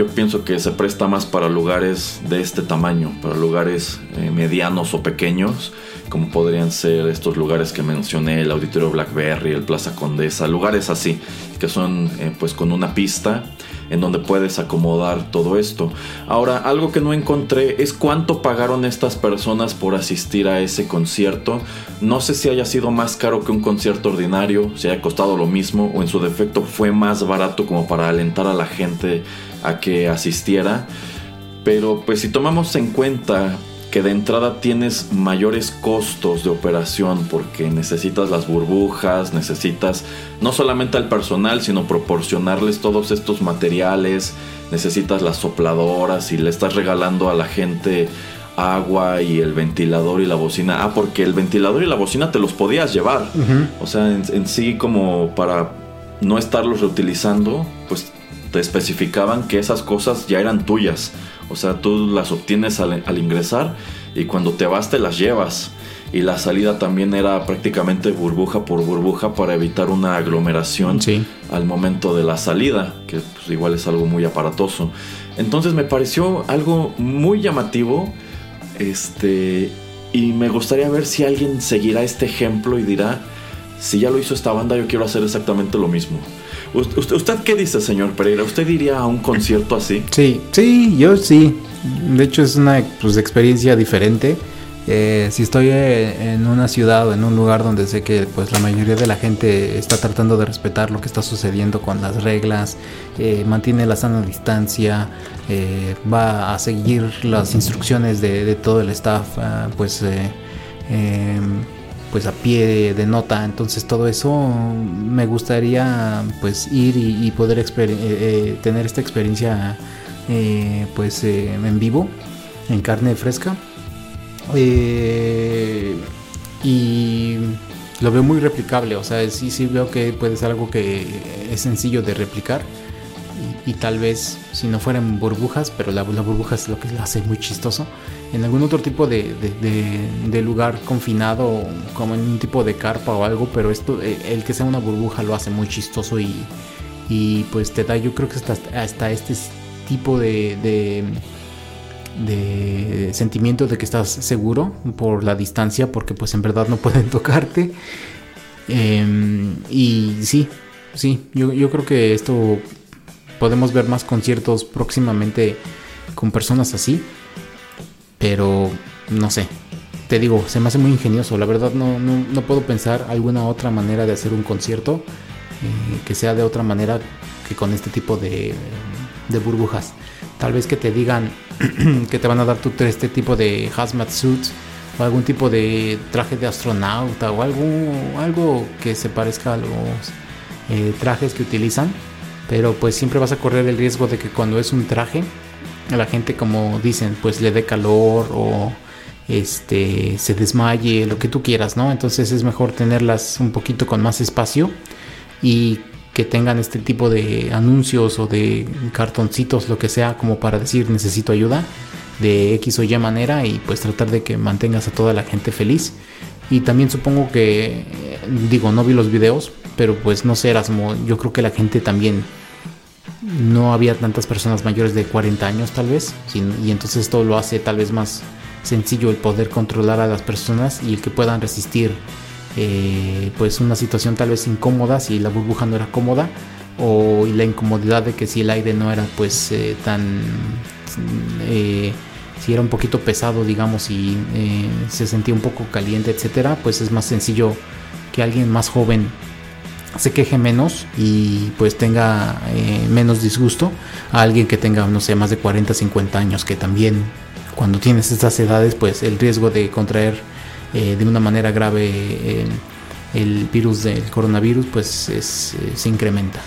yo pienso que se presta más para lugares de este tamaño, para lugares eh, medianos o pequeños, como podrían ser estos lugares que mencioné, el Auditorio Blackberry, el Plaza Condesa, lugares así, que son eh, pues con una pista en donde puedes acomodar todo esto. Ahora, algo que no encontré es cuánto pagaron estas personas por asistir a ese concierto. No sé si haya sido más caro que un concierto ordinario, si haya costado lo mismo o en su defecto fue más barato como para alentar a la gente a que asistiera. Pero pues si tomamos en cuenta que de entrada tienes mayores costos de operación porque necesitas las burbujas, necesitas no solamente al personal, sino proporcionarles todos estos materiales, necesitas las sopladoras y le estás regalando a la gente agua y el ventilador y la bocina. Ah, porque el ventilador y la bocina te los podías llevar. O sea, en, en sí como para no estarlos reutilizando, pues te especificaban que esas cosas ya eran tuyas. O sea, tú las obtienes al, ingresar y cuando te vas te las llevas y la salida también era prácticamente burbuja por burbuja para evitar una aglomeración al momento de la salida, que pues, igual es algo muy aparatoso. Entonces me pareció algo muy llamativo, este, y me gustaría ver si alguien seguirá este ejemplo y dirá, si ya lo hizo esta banda, yo quiero hacer exactamente lo mismo. ¿Usted, usted qué dice, señor Pereira? ¿Usted iría a un concierto así? Sí, sí, yo sí. De hecho es una pues, experiencia diferente. Eh, si estoy eh, en una ciudad o en un lugar donde sé que pues la mayoría de la gente está tratando de respetar lo que está sucediendo con las reglas, eh, mantiene la sana distancia, va a seguir las instrucciones de, todo el staff, ah, pues em, pues a pie de nota, entonces todo eso me gustaría pues ir y, poder tener esta experiencia pues en vivo, en carne fresca. Eh, y lo veo muy replicable, o sea, sí, sí veo que puede ser algo que es sencillo de replicar. Y, tal vez si no fueran burbujas, pero la, burbuja es lo que lo hace muy chistoso, en algún otro tipo de, lugar confinado, como en un tipo de carpa o algo, pero esto, eh, el que sea una burbuja lo hace muy chistoso y, y pues te da, yo creo que hasta, hasta este tipo de de sentimiento de que estás seguro por la distancia porque pues en verdad no pueden (laughs) tocarte. Em, y sí sí yo, yo, creo que esto podemos ver más conciertos próximamente con personas así pero no sé. Te digo se me hace muy ingenioso. La verdad no, no, puedo pensar alguna otra manera de hacer un concierto eh, que sea de otra manera que con este tipo de, de burbujas. Tal vez que te digan (clears throat) que te van a dar tu, este tipo de hazmat suits o algún tipo de traje de astronauta o algo, algo que se parezca a los eh, trajes que utilizan. Pero pues siempre vas a correr el riesgo de que cuando es un traje, la gente como dicen, pues le dé calor o este se desmaye, lo que tú quieras, ¿no? Entonces es mejor tenerlas un poquito con más espacio y que tengan este tipo de anuncios o de cartoncitos, lo que sea, como para decir necesito ayuda de X o Y manera y pues tratar de que mantengas a toda la gente feliz. Y también supongo que, digo, no vi los videos, pero pues no sé, Erasmo, yo creo que la gente también no había tantas personas mayores de 40 años tal vez, y entonces esto lo hace tal vez más sencillo el poder controlar a las personas y el que puedan resistir eh, pues una situación tal vez incómoda si la burbuja no era cómoda o la incomodidad de que si el aire no era pues eh, tan eh, si era un poquito pesado digamos y se sentía un poco caliente etcétera pues es más sencillo que alguien más joven se queje menos y pues tenga menos disgusto a alguien que tenga no sé más de 40 50 años que también cuando tienes estas edades pues el riesgo de contraer eh, de una manera grave eh, el virus del coronavirus, pues es, eh, se incrementa.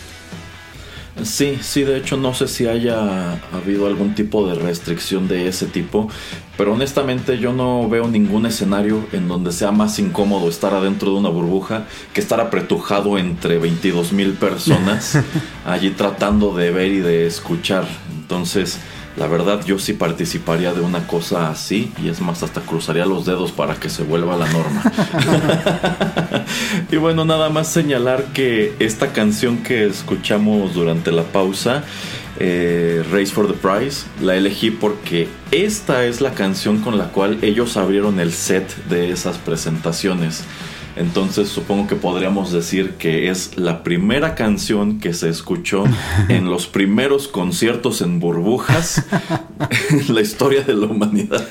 Sí, sí, de hecho no sé si haya habido algún tipo de restricción de ese tipo, pero honestamente yo no veo ningún escenario en donde sea más incómodo estar adentro de una burbuja que estar apretujado entre 22 mil personas (laughs) allí tratando de ver y de escuchar. Entonces, la verdad yo sí participaría de una cosa así y es más hasta cruzaría los dedos para que se vuelva la norma. (laughs) y bueno, nada más señalar que esta canción que escuchamos durante la pausa, eh, Race for the Prize, la elegí porque esta es la canción con la cual ellos abrieron el set de esas presentaciones. Entonces supongo que podríamos decir que es la primera canción que se escuchó (laughs) en los primeros conciertos en burbujas en la historia de la humanidad.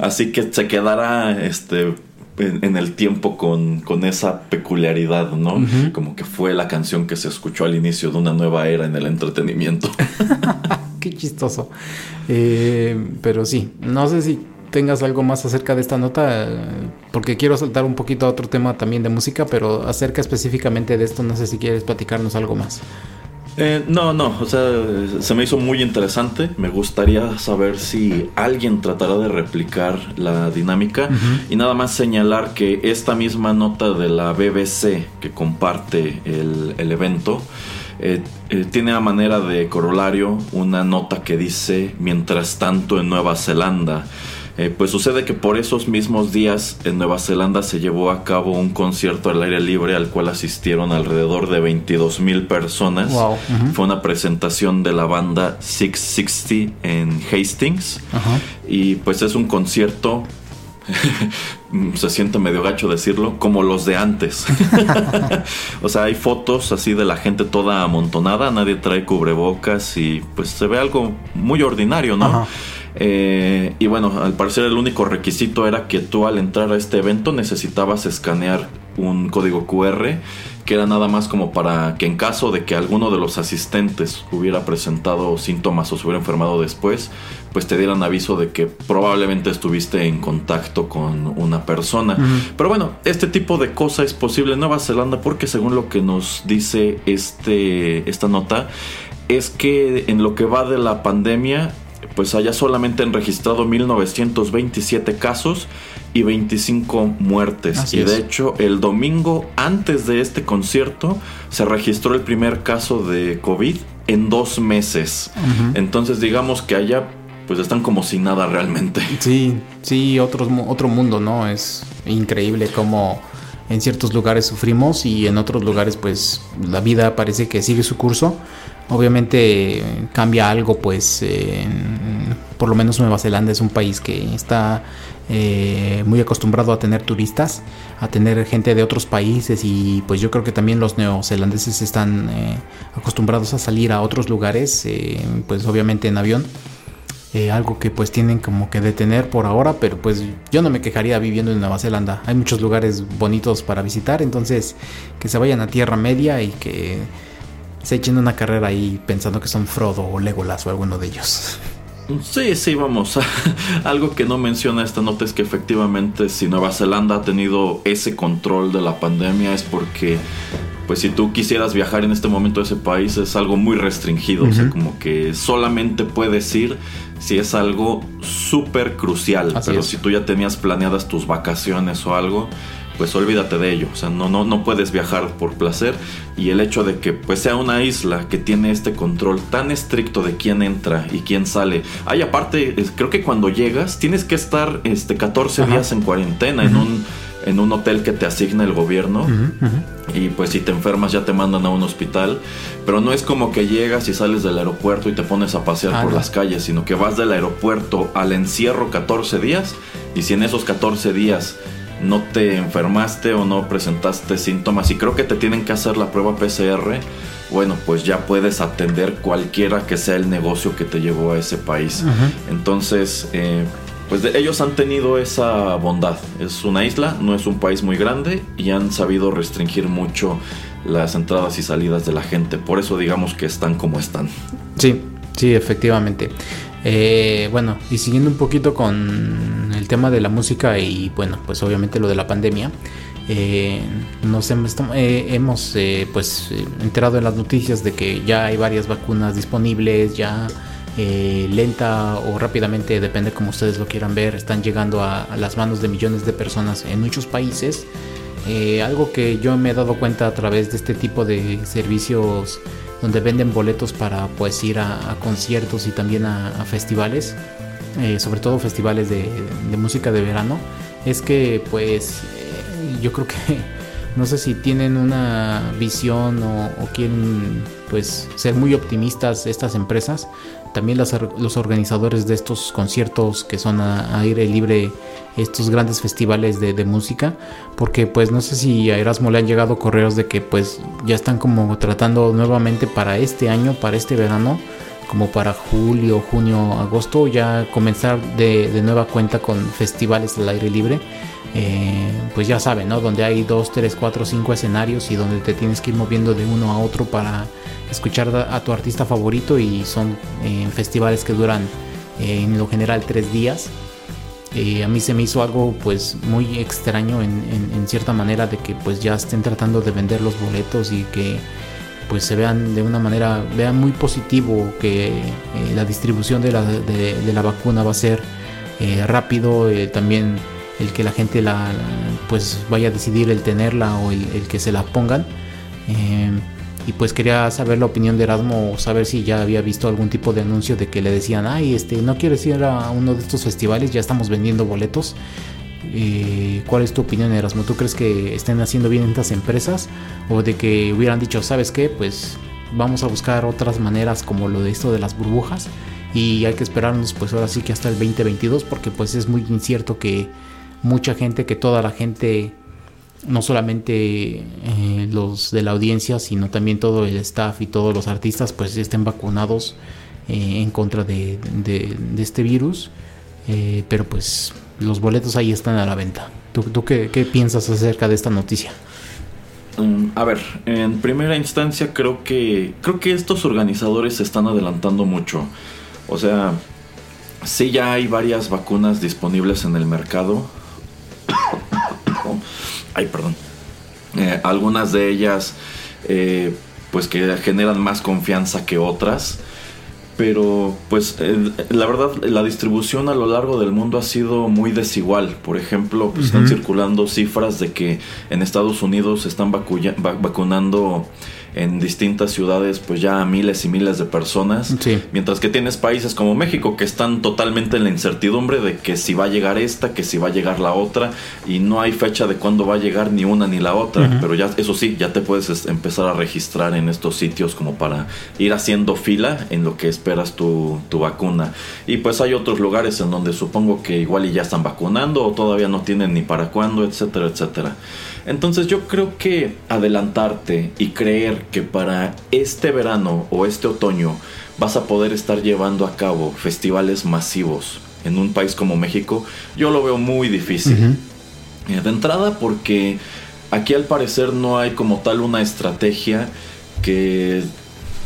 Así que se quedará este en, el tiempo con, esa peculiaridad, ¿no? Como que fue la canción que se escuchó al inicio de una nueva era en el entretenimiento. (laughs) Qué chistoso. Eh, pero sí, no sé si tengas algo más acerca de esta nota, porque quiero saltar un poquito a otro tema también de música, pero acerca específicamente de esto, no sé si quieres platicarnos algo más. Eh, no, no, o sea, se me hizo muy interesante. Me gustaría saber si alguien tratará de replicar la dinámica y nada más señalar que esta misma nota de la BBC que comparte el, evento eh, eh, tiene a manera de corolario una nota que dice mientras tanto en Nueva Zelanda Eh, pues sucede que por esos mismos días en Nueva Zelanda se llevó a cabo un concierto al aire libre al cual asistieron alrededor de 22 mil personas. Fue una presentación de la banda 660 en Hastings. Y pues es un concierto (laughs) se siente medio gacho decirlo, como los de antes. (laughs) (laughs) o sea, hay fotos así de la gente toda amontonada, nadie trae cubrebocas y pues se ve algo muy ordinario, ¿no? Eh, y bueno, al parecer el único requisito era que tú al entrar a este evento necesitabas escanear un código QR que era nada más como para que en caso de que alguno de los asistentes hubiera presentado síntomas o se hubiera enfermado después, pues te dieran aviso de que probablemente estuviste en contacto con una persona. Pero bueno, este tipo de cosa es posible en Nueva Zelanda porque según lo que nos dice este, esta nota, es que en lo que va de la pandemia, pues haya solamente han registrado 1927 casos y 25 muertes. y de hecho, el domingo antes de este concierto se registró el primer caso de COVID en dos meses. Entonces, digamos que allá pues están como sin nada realmente. (laughs) Sí, sí, otro, otro mundo, ¿no? Es increíble cómo en ciertos lugares sufrimos y en otros lugares pues la vida parece que sigue su curso. Obviamente cambia algo pues por lo menos Nueva Zelanda es un país que está eh, muy acostumbrado a tener turistas, a tener gente de otros países y pues yo creo que también los neozelandeses están eh, acostumbrados a salir a otros lugares, eh, pues obviamente en avión. algo que pues tienen como que detener por ahora, pero pues yo no me quejaría viviendo en Nueva Zelanda. Hay muchos lugares bonitos para visitar, entonces que se vayan a Tierra Media y que se echen una carrera ahí pensando que son Frodo o Legolas o alguno de ellos. Sí, sí, vamos. (laughs) Algo que no menciona esta nota es que efectivamente si Nueva Zelanda ha tenido ese control de la pandemia es porque, pues si tú quisieras viajar en este momento a ese país es algo muy restringido. O sea, como que solamente puedes ir si es algo súper crucial. pero si tú ya tenías planeadas tus vacaciones o algo, pues olvídate de ello. O sea, no, no, no puedes viajar por placer. Y el hecho de que pues sea una isla que tiene este control tan estricto de quién entra y quién sale. Hay aparte, creo que cuando llegas tienes que estar este 14 días en cuarentena en un en un hotel que te asigna el gobierno. Y pues si te enfermas ya te mandan a un hospital, pero no es como que llegas y sales del aeropuerto y te pones a pasear ah, por las calles, sino que vas del aeropuerto al encierro 14 días. Y si en esos 14 días no te enfermaste o no presentaste síntomas y creo que te tienen que hacer la prueba PCR, bueno, pues ya puedes atender cualquiera que sea el negocio que te llevó a ese país. Entonces, eh, pues ellos han tenido esa bondad. Es una isla, no es un país muy grande y han sabido restringir mucho las entradas y salidas de la gente. Por eso digamos que están como están. Sí, sí, efectivamente. Eh, bueno, y siguiendo un poquito con el tema de la música y bueno, pues obviamente lo de la pandemia, eh, nos hemos, eh, pues enterado en las noticias de que ya hay varias vacunas disponibles, ya lenta o rápidamente, depende como ustedes lo quieran ver, están llegando a, las manos de millones de personas en muchos países. algo que yo me he dado cuenta a través de este tipo de servicios donde venden boletos para pues ir a, conciertos y también a, festivales, eh, sobre todo festivales de, música de verano, es que pues eh, yo creo que (laughs) no sé si tienen una visión o, quieren pues ser muy optimistas estas empresas. También los organizadores de estos conciertos que son a, aire libre, estos grandes festivales de, música, porque pues no sé si a Erasmo le han llegado correos de que pues ya están como tratando nuevamente para este año, para este verano, como para julio, junio, agosto, ya comenzar de, de nueva cuenta con festivales al aire libre eh, pues ya saben, ¿no? Donde hay 2, 3, 4, 5 escenarios y donde te tienes que ir moviendo de uno a otro para escuchar a tu artista favorito y son eh, festivales que duran eh, en lo general 3 días. a mí se me hizo algo pues muy extraño en, cierta manera de que pues ya estén tratando de vender los boletos y que pues se vean de una manera, vean muy positivo que la distribución de la, de la, vacuna va a ser rápido, también el que la gente la pues vaya a decidir el tenerla o el, que se la pongan. Eh, Y pues quería saber la opinión de Erasmo, saber si ya había visto algún tipo de anuncio de que le decían, ay, este, no quieres ir a uno de estos festivales, ya estamos vendiendo boletos. Eh, ¿Cuál es tu opinión, Erasmo? ¿Tú crees que estén haciendo bien estas empresas? ¿O de que hubieran dicho, sabes qué? Pues vamos a buscar otras maneras como lo de esto de las burbujas y hay que esperarnos pues ahora sí que hasta el 2022 porque pues es muy incierto que mucha gente, que toda la gente, no solamente eh, los de la audiencia, sino también todo el staff y todos los artistas pues estén vacunados eh, en contra de, este virus. Eh, pero pues los boletos ahí están a la venta. ¿Tú, qué piensas acerca de esta noticia? Mm, a ver, en primera instancia creo que creo que estos organizadores se están adelantando mucho. O sea, sí ya hay varias vacunas disponibles en el mercado. (coughs) Ay, perdón. Eh, algunas de ellas, eh, pues que generan más confianza que otras pero pues la verdad la distribución a lo largo del mundo ha sido muy desigual. Por ejemplo, pues están circulando cifras de que en Estados Unidos se están vacunando en distintas ciudades pues ya miles y miles de personas. Mientras que tienes países como México que están totalmente en la incertidumbre de que si va a llegar esta, que si va a llegar la otra y no hay fecha de cuándo va a llegar ni una ni la otra. Pero ya eso sí, ya te puedes empezar a registrar en estos sitios como para ir haciendo fila en lo que esperas tu, tu vacuna. Y pues hay otros lugares en donde supongo que igual y ya están vacunando o todavía no tienen ni para cuándo, etcétera, etcétera. Entonces yo creo que adelantarte y creer que para este verano o este otoño vas a poder estar llevando a cabo festivales masivos en un país como México, yo lo veo muy difícil. De entrada porque aquí al parecer no hay como tal una estrategia que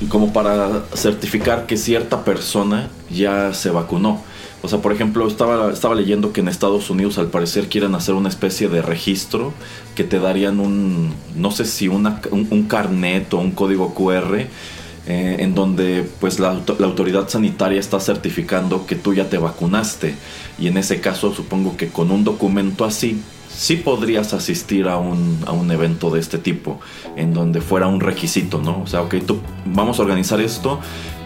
como para certificar que cierta persona ya se vacunó. O sea, por ejemplo, estaba, estaba leyendo que en Estados Unidos al parecer quieren hacer una especie de registro que te darían un, no sé si una, un, carnet o un código QR eh, en donde pues la, la, autoridad sanitaria está certificando que tú ya te vacunaste. Y en ese caso supongo que con un documento así sí podrías asistir a un, a un evento de este tipo, en donde fuera un requisito, ¿no? O sea, ok, tú vamos a organizar esto,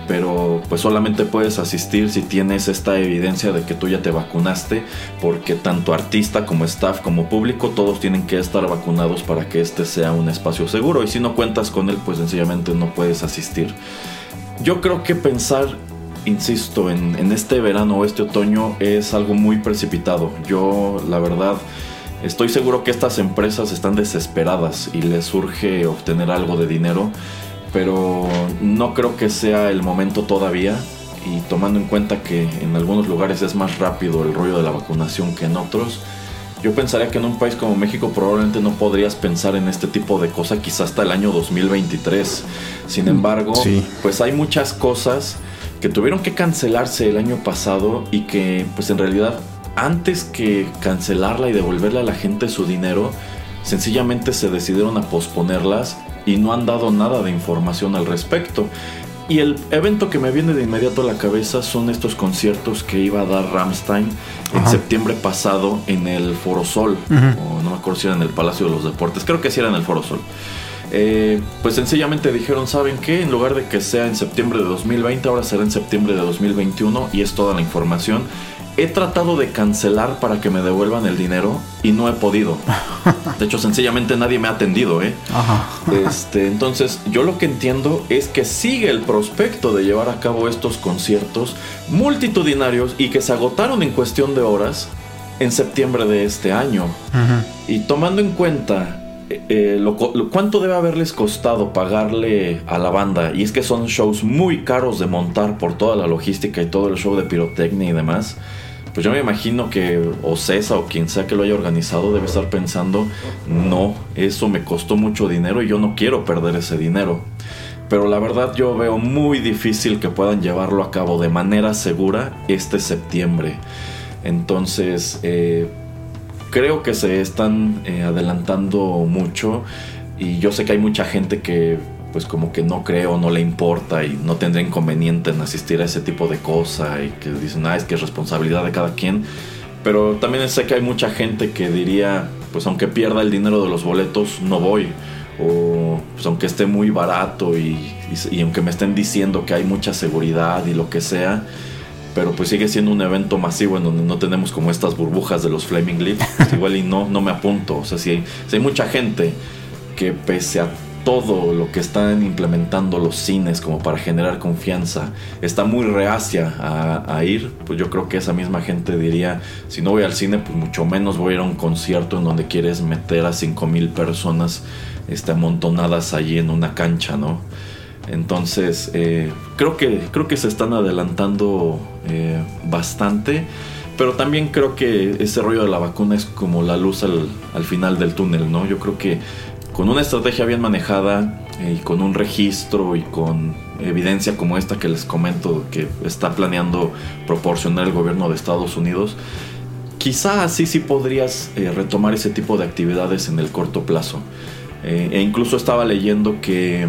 pero pues solamente puedes asistir si tienes esta evidencia de que tú ya te vacunaste, porque tanto artista como staff como público todos tienen que estar vacunados para que este sea un espacio seguro y si no cuentas con él pues sencillamente no puedes asistir. Yo creo que pensar, insisto, en, en este verano o este otoño es algo muy precipitado. Yo la verdad... Estoy seguro que estas empresas están desesperadas y les surge obtener algo de dinero pero no creo que sea el momento todavía y tomando en cuenta que en algunos lugares es más rápido el rollo de la vacunación que en otros, yo pensaría que en un país como México probablemente no podrías pensar en este tipo de cosas quizás hasta el año 2023. Sin mm, embargo, pues hay muchas cosas que tuvieron que cancelarse el año pasado y que pues en realidad antes que cancelarla y devolverle a la gente su dinero, sencillamente se decidieron a posponerlas y no han dado nada de información al respecto. Y el evento que me viene de inmediato a la cabeza son estos conciertos que iba a dar Ramstein en septiembre pasado en el Foro Sol, o no me acuerdo si era en el Palacio de los Deportes, creo que sí era en el Foro Sol. Eh, pues sencillamente dijeron, ¿saben qué? En lugar de que sea en septiembre de 2020, ahora será en septiembre de 2021 y es toda la información. He tratado de cancelar para que me devuelvan el dinero y no he podido. (laughs) De hecho, sencillamente nadie me ha atendido, ¿eh? Este, entonces, yo lo que entiendo es que sigue el prospecto de llevar a cabo estos conciertos multitudinarios y que se agotaron en cuestión de horas en septiembre de este año. Y tomando en cuenta eh, eh, lo, cuánto debe haberles costado pagarle a la banda, y es que son shows muy caros de montar por toda la logística y todo el show de pirotecnia y demás pues yo me imagino que o César o quien sea que lo haya organizado debe estar pensando, no, eso me costó mucho dinero y yo no quiero perder ese dinero. Pero la verdad yo veo muy difícil que puedan llevarlo a cabo de manera segura este septiembre. Entonces, eh, creo que se están eh, adelantando mucho y yo sé que hay mucha gente que pues como que no creo, no le importa y no tendría inconveniente en asistir a ese tipo de cosa y que dicen, ah, es que es responsabilidad de cada quien. Pero también sé que hay mucha gente que diría, pues aunque pierda el dinero de los boletos, no voy. o pues, aunque esté muy barato y, aunque me estén diciendo que hay mucha seguridad y lo que sea, pero pues sigue siendo un evento masivo en donde no tenemos como estas burbujas de los Flaming Lips, pues, (laughs) igual y no, no me apunto. O sea, si hay mucha gente que pese a todo lo que están implementando los cines como para generar confianza está muy reacia a, ir, pues yo creo que esa misma gente diría, si no voy al cine, pues mucho menos voy a ir a un concierto en donde quieres meter a 5000 personas este, amontonadas allí en una cancha, ¿no? Entonces, eh, creo, que, creo que se están adelantando eh, bastante. Pero también creo que ese rollo de la vacuna es como la luz al, al final del túnel, ¿no? Yo creo que con una estrategia bien manejada eh, y con un registro y con evidencia como esta que les comento que está planeando proporcionar el gobierno de Estados Unidos, quizá así sí podrías eh, retomar ese tipo de actividades en el corto plazo. Eh, e incluso estaba leyendo que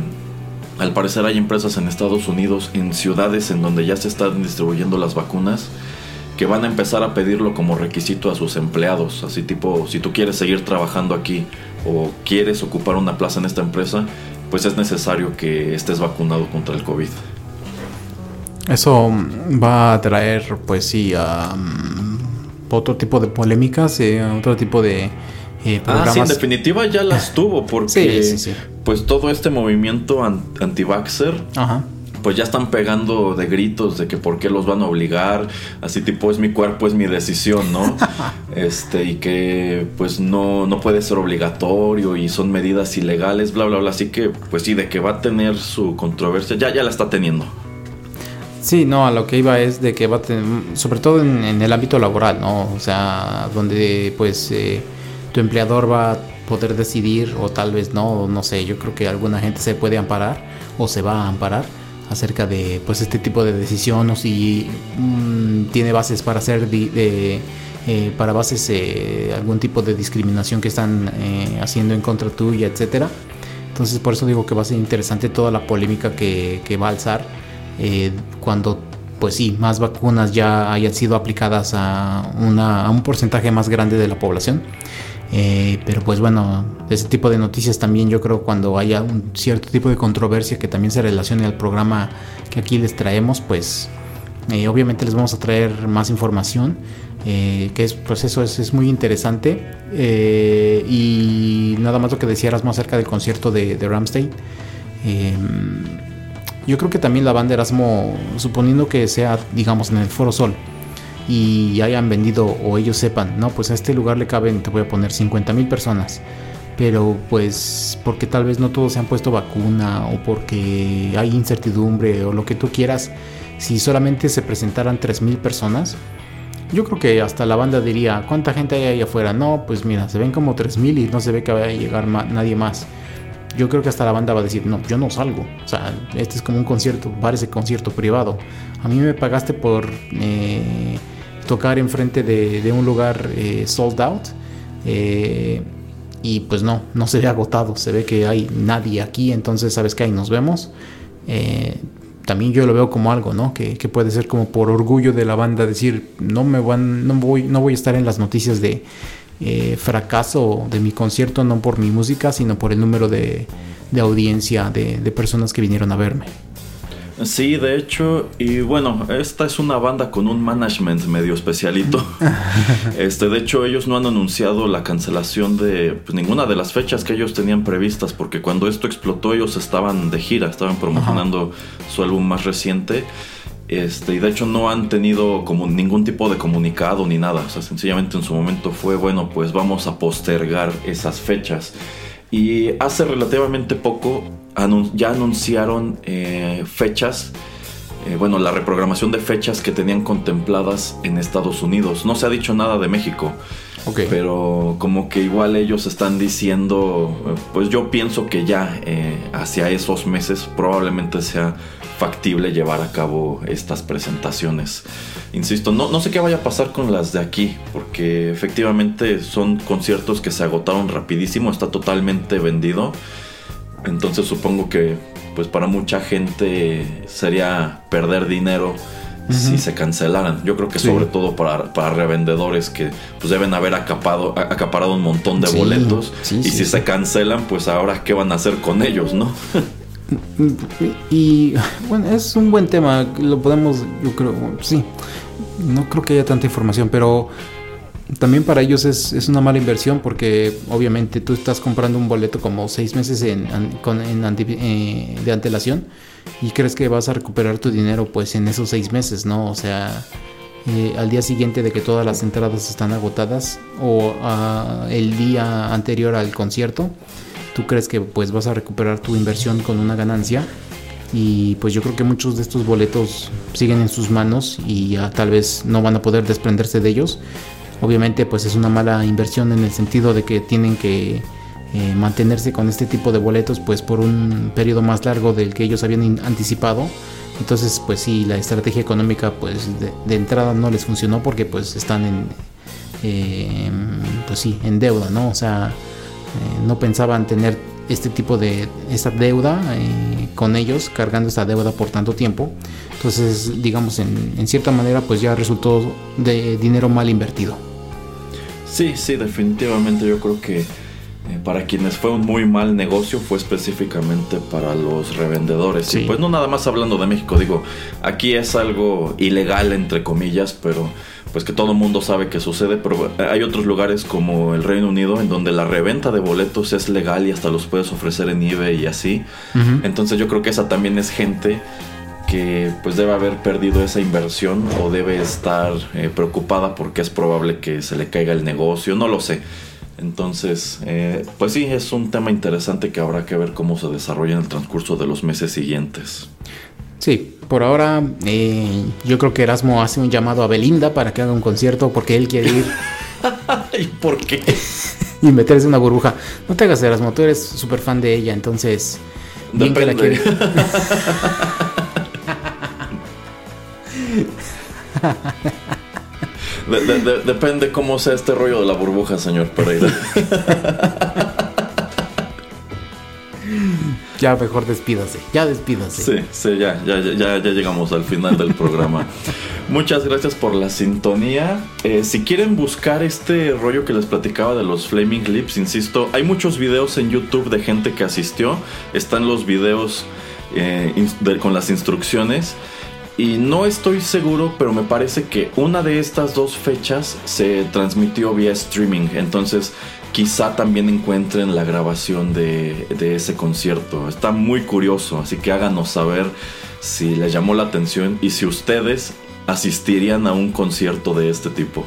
al parecer hay empresas en Estados Unidos, en ciudades en donde ya se están distribuyendo las vacunas, que van a empezar a pedirlo como requisito a sus empleados. Así tipo, si tú quieres seguir trabajando aquí o quieres ocupar una plaza en esta empresa, pues es necesario que estés vacunado contra el COVID. Eso va a traer, pues sí, a otro tipo de polémicas, eh, otro tipo de eh, Ah, sí, en definitiva ya las (laughs) tuvo, porque pues todo este movimiento anti-vaxxer pues ya están pegando de gritos de que por qué los van a obligar, así tipo es mi cuerpo, es mi decisión, ¿no? (laughs) este, y que pues no, no puede ser obligatorio y son medidas ilegales, bla, bla, bla. Así que pues sí, de que va a tener su controversia, ya, ya la está teniendo. Sí, no, a lo que iba es de que va a tener, sobre todo en, el ámbito laboral, ¿no? O sea, donde pues eh, tu empleador va a poder decidir o tal vez no, no sé, yo creo que alguna gente se puede amparar o se va a amparar acerca de pues este tipo de decisión o si mm, tiene bases para hacer de, eh, para bases eh, algún tipo de discriminación que están eh, haciendo en contra tuya etcétera. Entonces por eso digo que va a ser interesante toda la polémica que, va a alzar cuando pues sí más vacunas ya hayan sido aplicadas a, una, a un porcentaje más grande de la población eh, pero pues bueno, ese tipo de noticias también yo creo cuando haya un cierto tipo de controversia que también se relacione al programa que aquí les traemos, pues eh, obviamente les vamos a traer más información. Eh, que es, pues eso es, muy interesante. y nada más lo que decía Erasmo acerca del concierto de, de Ramstein. yo creo que también la banda Erasmo, suponiendo que sea, digamos, en el Foro Sol, y hayan vendido o ellos sepan, no, pues a este lugar le caben, te voy a poner 50 mil personas. Pero pues porque tal vez no todos se han puesto vacuna o porque hay incertidumbre o lo que tú quieras, si solamente se presentaran 3 mil personas, yo creo que hasta la banda diría, ¿cuánta gente hay ahí afuera? No, pues mira, se ven como 3 mil y no se ve que vaya a llegar nadie más. Yo creo que hasta la banda va a decir, no, yo no salgo. O sea, este es como un concierto, parece concierto privado. A mí me pagaste por... Eh, tocar enfrente de, de un lugar eh, sold out. Eh, y pues no, no se ve agotado, se ve que hay nadie aquí, entonces sabes que ahí nos vemos. Eh, también yo lo veo como algo, ¿no? Que, puede ser como por orgullo de la banda decir, no me van, no voy, no voy a estar en las noticias de fracaso de mi concierto, no por mi música, sino por el número de, audiencia de personas que vinieron a verme. Sí, de hecho, y bueno, esta es una banda con un management medio especialito. (laughs) este, de hecho, ellos no han anunciado la cancelación de pues, ninguna de las fechas que ellos tenían previstas, porque cuando esto explotó ellos estaban de gira, estaban promocionando su álbum más reciente. Este, y de hecho no han tenido como ningún tipo de comunicado ni nada. O sea, sencillamente en su momento fue, bueno, pues vamos a postergar esas fechas. Y hace relativamente poco ya anunciaron eh, fechas, eh, bueno, la reprogramación de fechas que tenían contempladas en Estados Unidos. No se ha dicho nada de México. Pero como que igual ellos están diciendo, pues yo pienso que ya eh, hacia esos meses probablemente sea factible llevar a cabo estas presentaciones. Insisto, no, no sé qué vaya a pasar con las de aquí, porque efectivamente son conciertos que se agotaron rapidísimo, está totalmente vendido. Entonces supongo que pues para mucha gente sería perder dinero si se cancelaran. Yo creo que sobre todo para, para, revendedores que pues deben haber acapado, acaparado un montón de boletos. y si se cancelan, pues ahora qué van a hacer con ellos, ¿no? (laughs) y bueno, es un buen tema, lo podemos, yo creo, sí, no creo que haya tanta información, pero también para ellos es, es, una mala inversión porque obviamente tú estás comprando un boleto como seis meses en, con, en eh, de antelación y crees que vas a recuperar tu dinero pues en esos seis meses, ¿no? O sea, eh, al día siguiente de que todas las entradas están agotadas o el día anterior al concierto, tú crees que pues vas a recuperar tu inversión con una ganancia y pues yo creo que muchos de estos boletos siguen en sus manos y ya tal vez no van a poder desprenderse de ellos. Obviamente pues es una mala inversión en el sentido de que tienen que eh, mantenerse con este tipo de boletos pues por un periodo más largo del que ellos habían anticipado. Entonces pues sí, la estrategia económica pues de, entrada no les funcionó porque pues están en, eh, pues sí, en deuda, ¿no? O sea, eh, no pensaban tener este tipo de esta deuda con ellos, cargando esta deuda por tanto tiempo. Entonces, digamos, en cierta manera pues ya resultó de dinero mal invertido. Sí, sí, definitivamente yo creo que eh, para quienes fue un muy mal negocio fue específicamente para los revendedores. Y pues no nada más hablando de México, digo, aquí es algo ilegal entre comillas, pero pues que todo el mundo sabe que sucede, pero hay otros lugares como el Reino Unido en donde la reventa de boletos es legal y hasta los puedes ofrecer en eBay y así. Entonces yo creo que esa también es gente que pues debe haber perdido esa inversión o debe estar eh, preocupada porque es probable que se le caiga el negocio, no lo sé. Entonces, eh, pues sí, es un tema interesante que habrá que ver cómo se desarrolla en el transcurso de los meses siguientes. Sí, por ahora eh, yo creo que Erasmo hace un llamado a Belinda para que haga un concierto porque él quiere ir. (laughs) ¿Y por qué? (laughs) y meterse en una burbuja. No te hagas Erasmo, tú eres súper fan de ella, entonces... Depende. (laughs) depende cómo sea este rollo de la burbuja, señor Pereira. (laughs) Ya mejor despídase, ya despídase. Sí, sí, ya, ya, ya, ya llegamos al final del programa. (laughs) Muchas gracias por la sintonía. Eh, si quieren buscar este rollo que les platicaba de los Flaming Lips, insisto, hay muchos videos en YouTube de gente que asistió. Están los videos eh, con las instrucciones. Y no estoy seguro, pero me parece que una de estas dos fechas se transmitió vía streaming. Entonces quizá también encuentren la grabación de, ese concierto. Está muy curioso, así que háganos saber si les llamó la atención y si ustedes asistirían a un concierto de este tipo.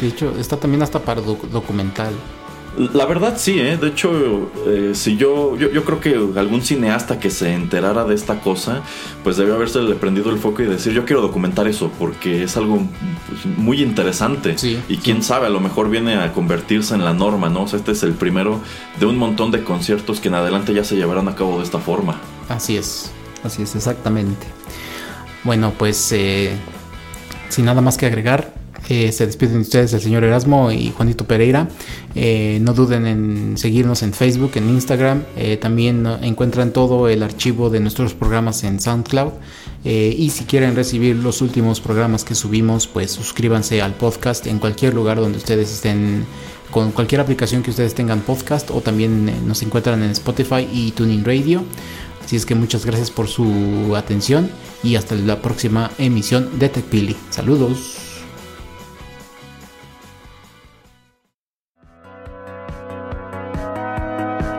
De hecho, está también hasta para documental. La verdad sí, ¿eh? de hecho, eh, si yo, yo, creo que algún cineasta que se enterara de esta cosa, pues debió haberse prendido el foco y decir, yo quiero documentar eso, porque es algo pues, muy interesante. y quién sabe, a lo mejor viene a convertirse en la norma, ¿no? O sea, este es el primero de un montón de conciertos que en adelante ya se llevarán a cabo de esta forma. Así es, así es, exactamente. Bueno, pues eh, sin nada más que agregar, eh, se despiden ustedes el señor Erasmo y Juanito Pereira. Eh, no duden en seguirnos en Facebook, en Instagram. Eh, también encuentran todo el archivo de nuestros programas en SoundCloud. y si quieren recibir los últimos programas que subimos, pues suscríbanse al podcast en cualquier lugar donde ustedes estén, con cualquier aplicación que ustedes tengan podcast o también nos encuentran en Spotify y Tuning Radio. Así es que muchas gracias por su atención y hasta la próxima emisión de TechPili. Saludos.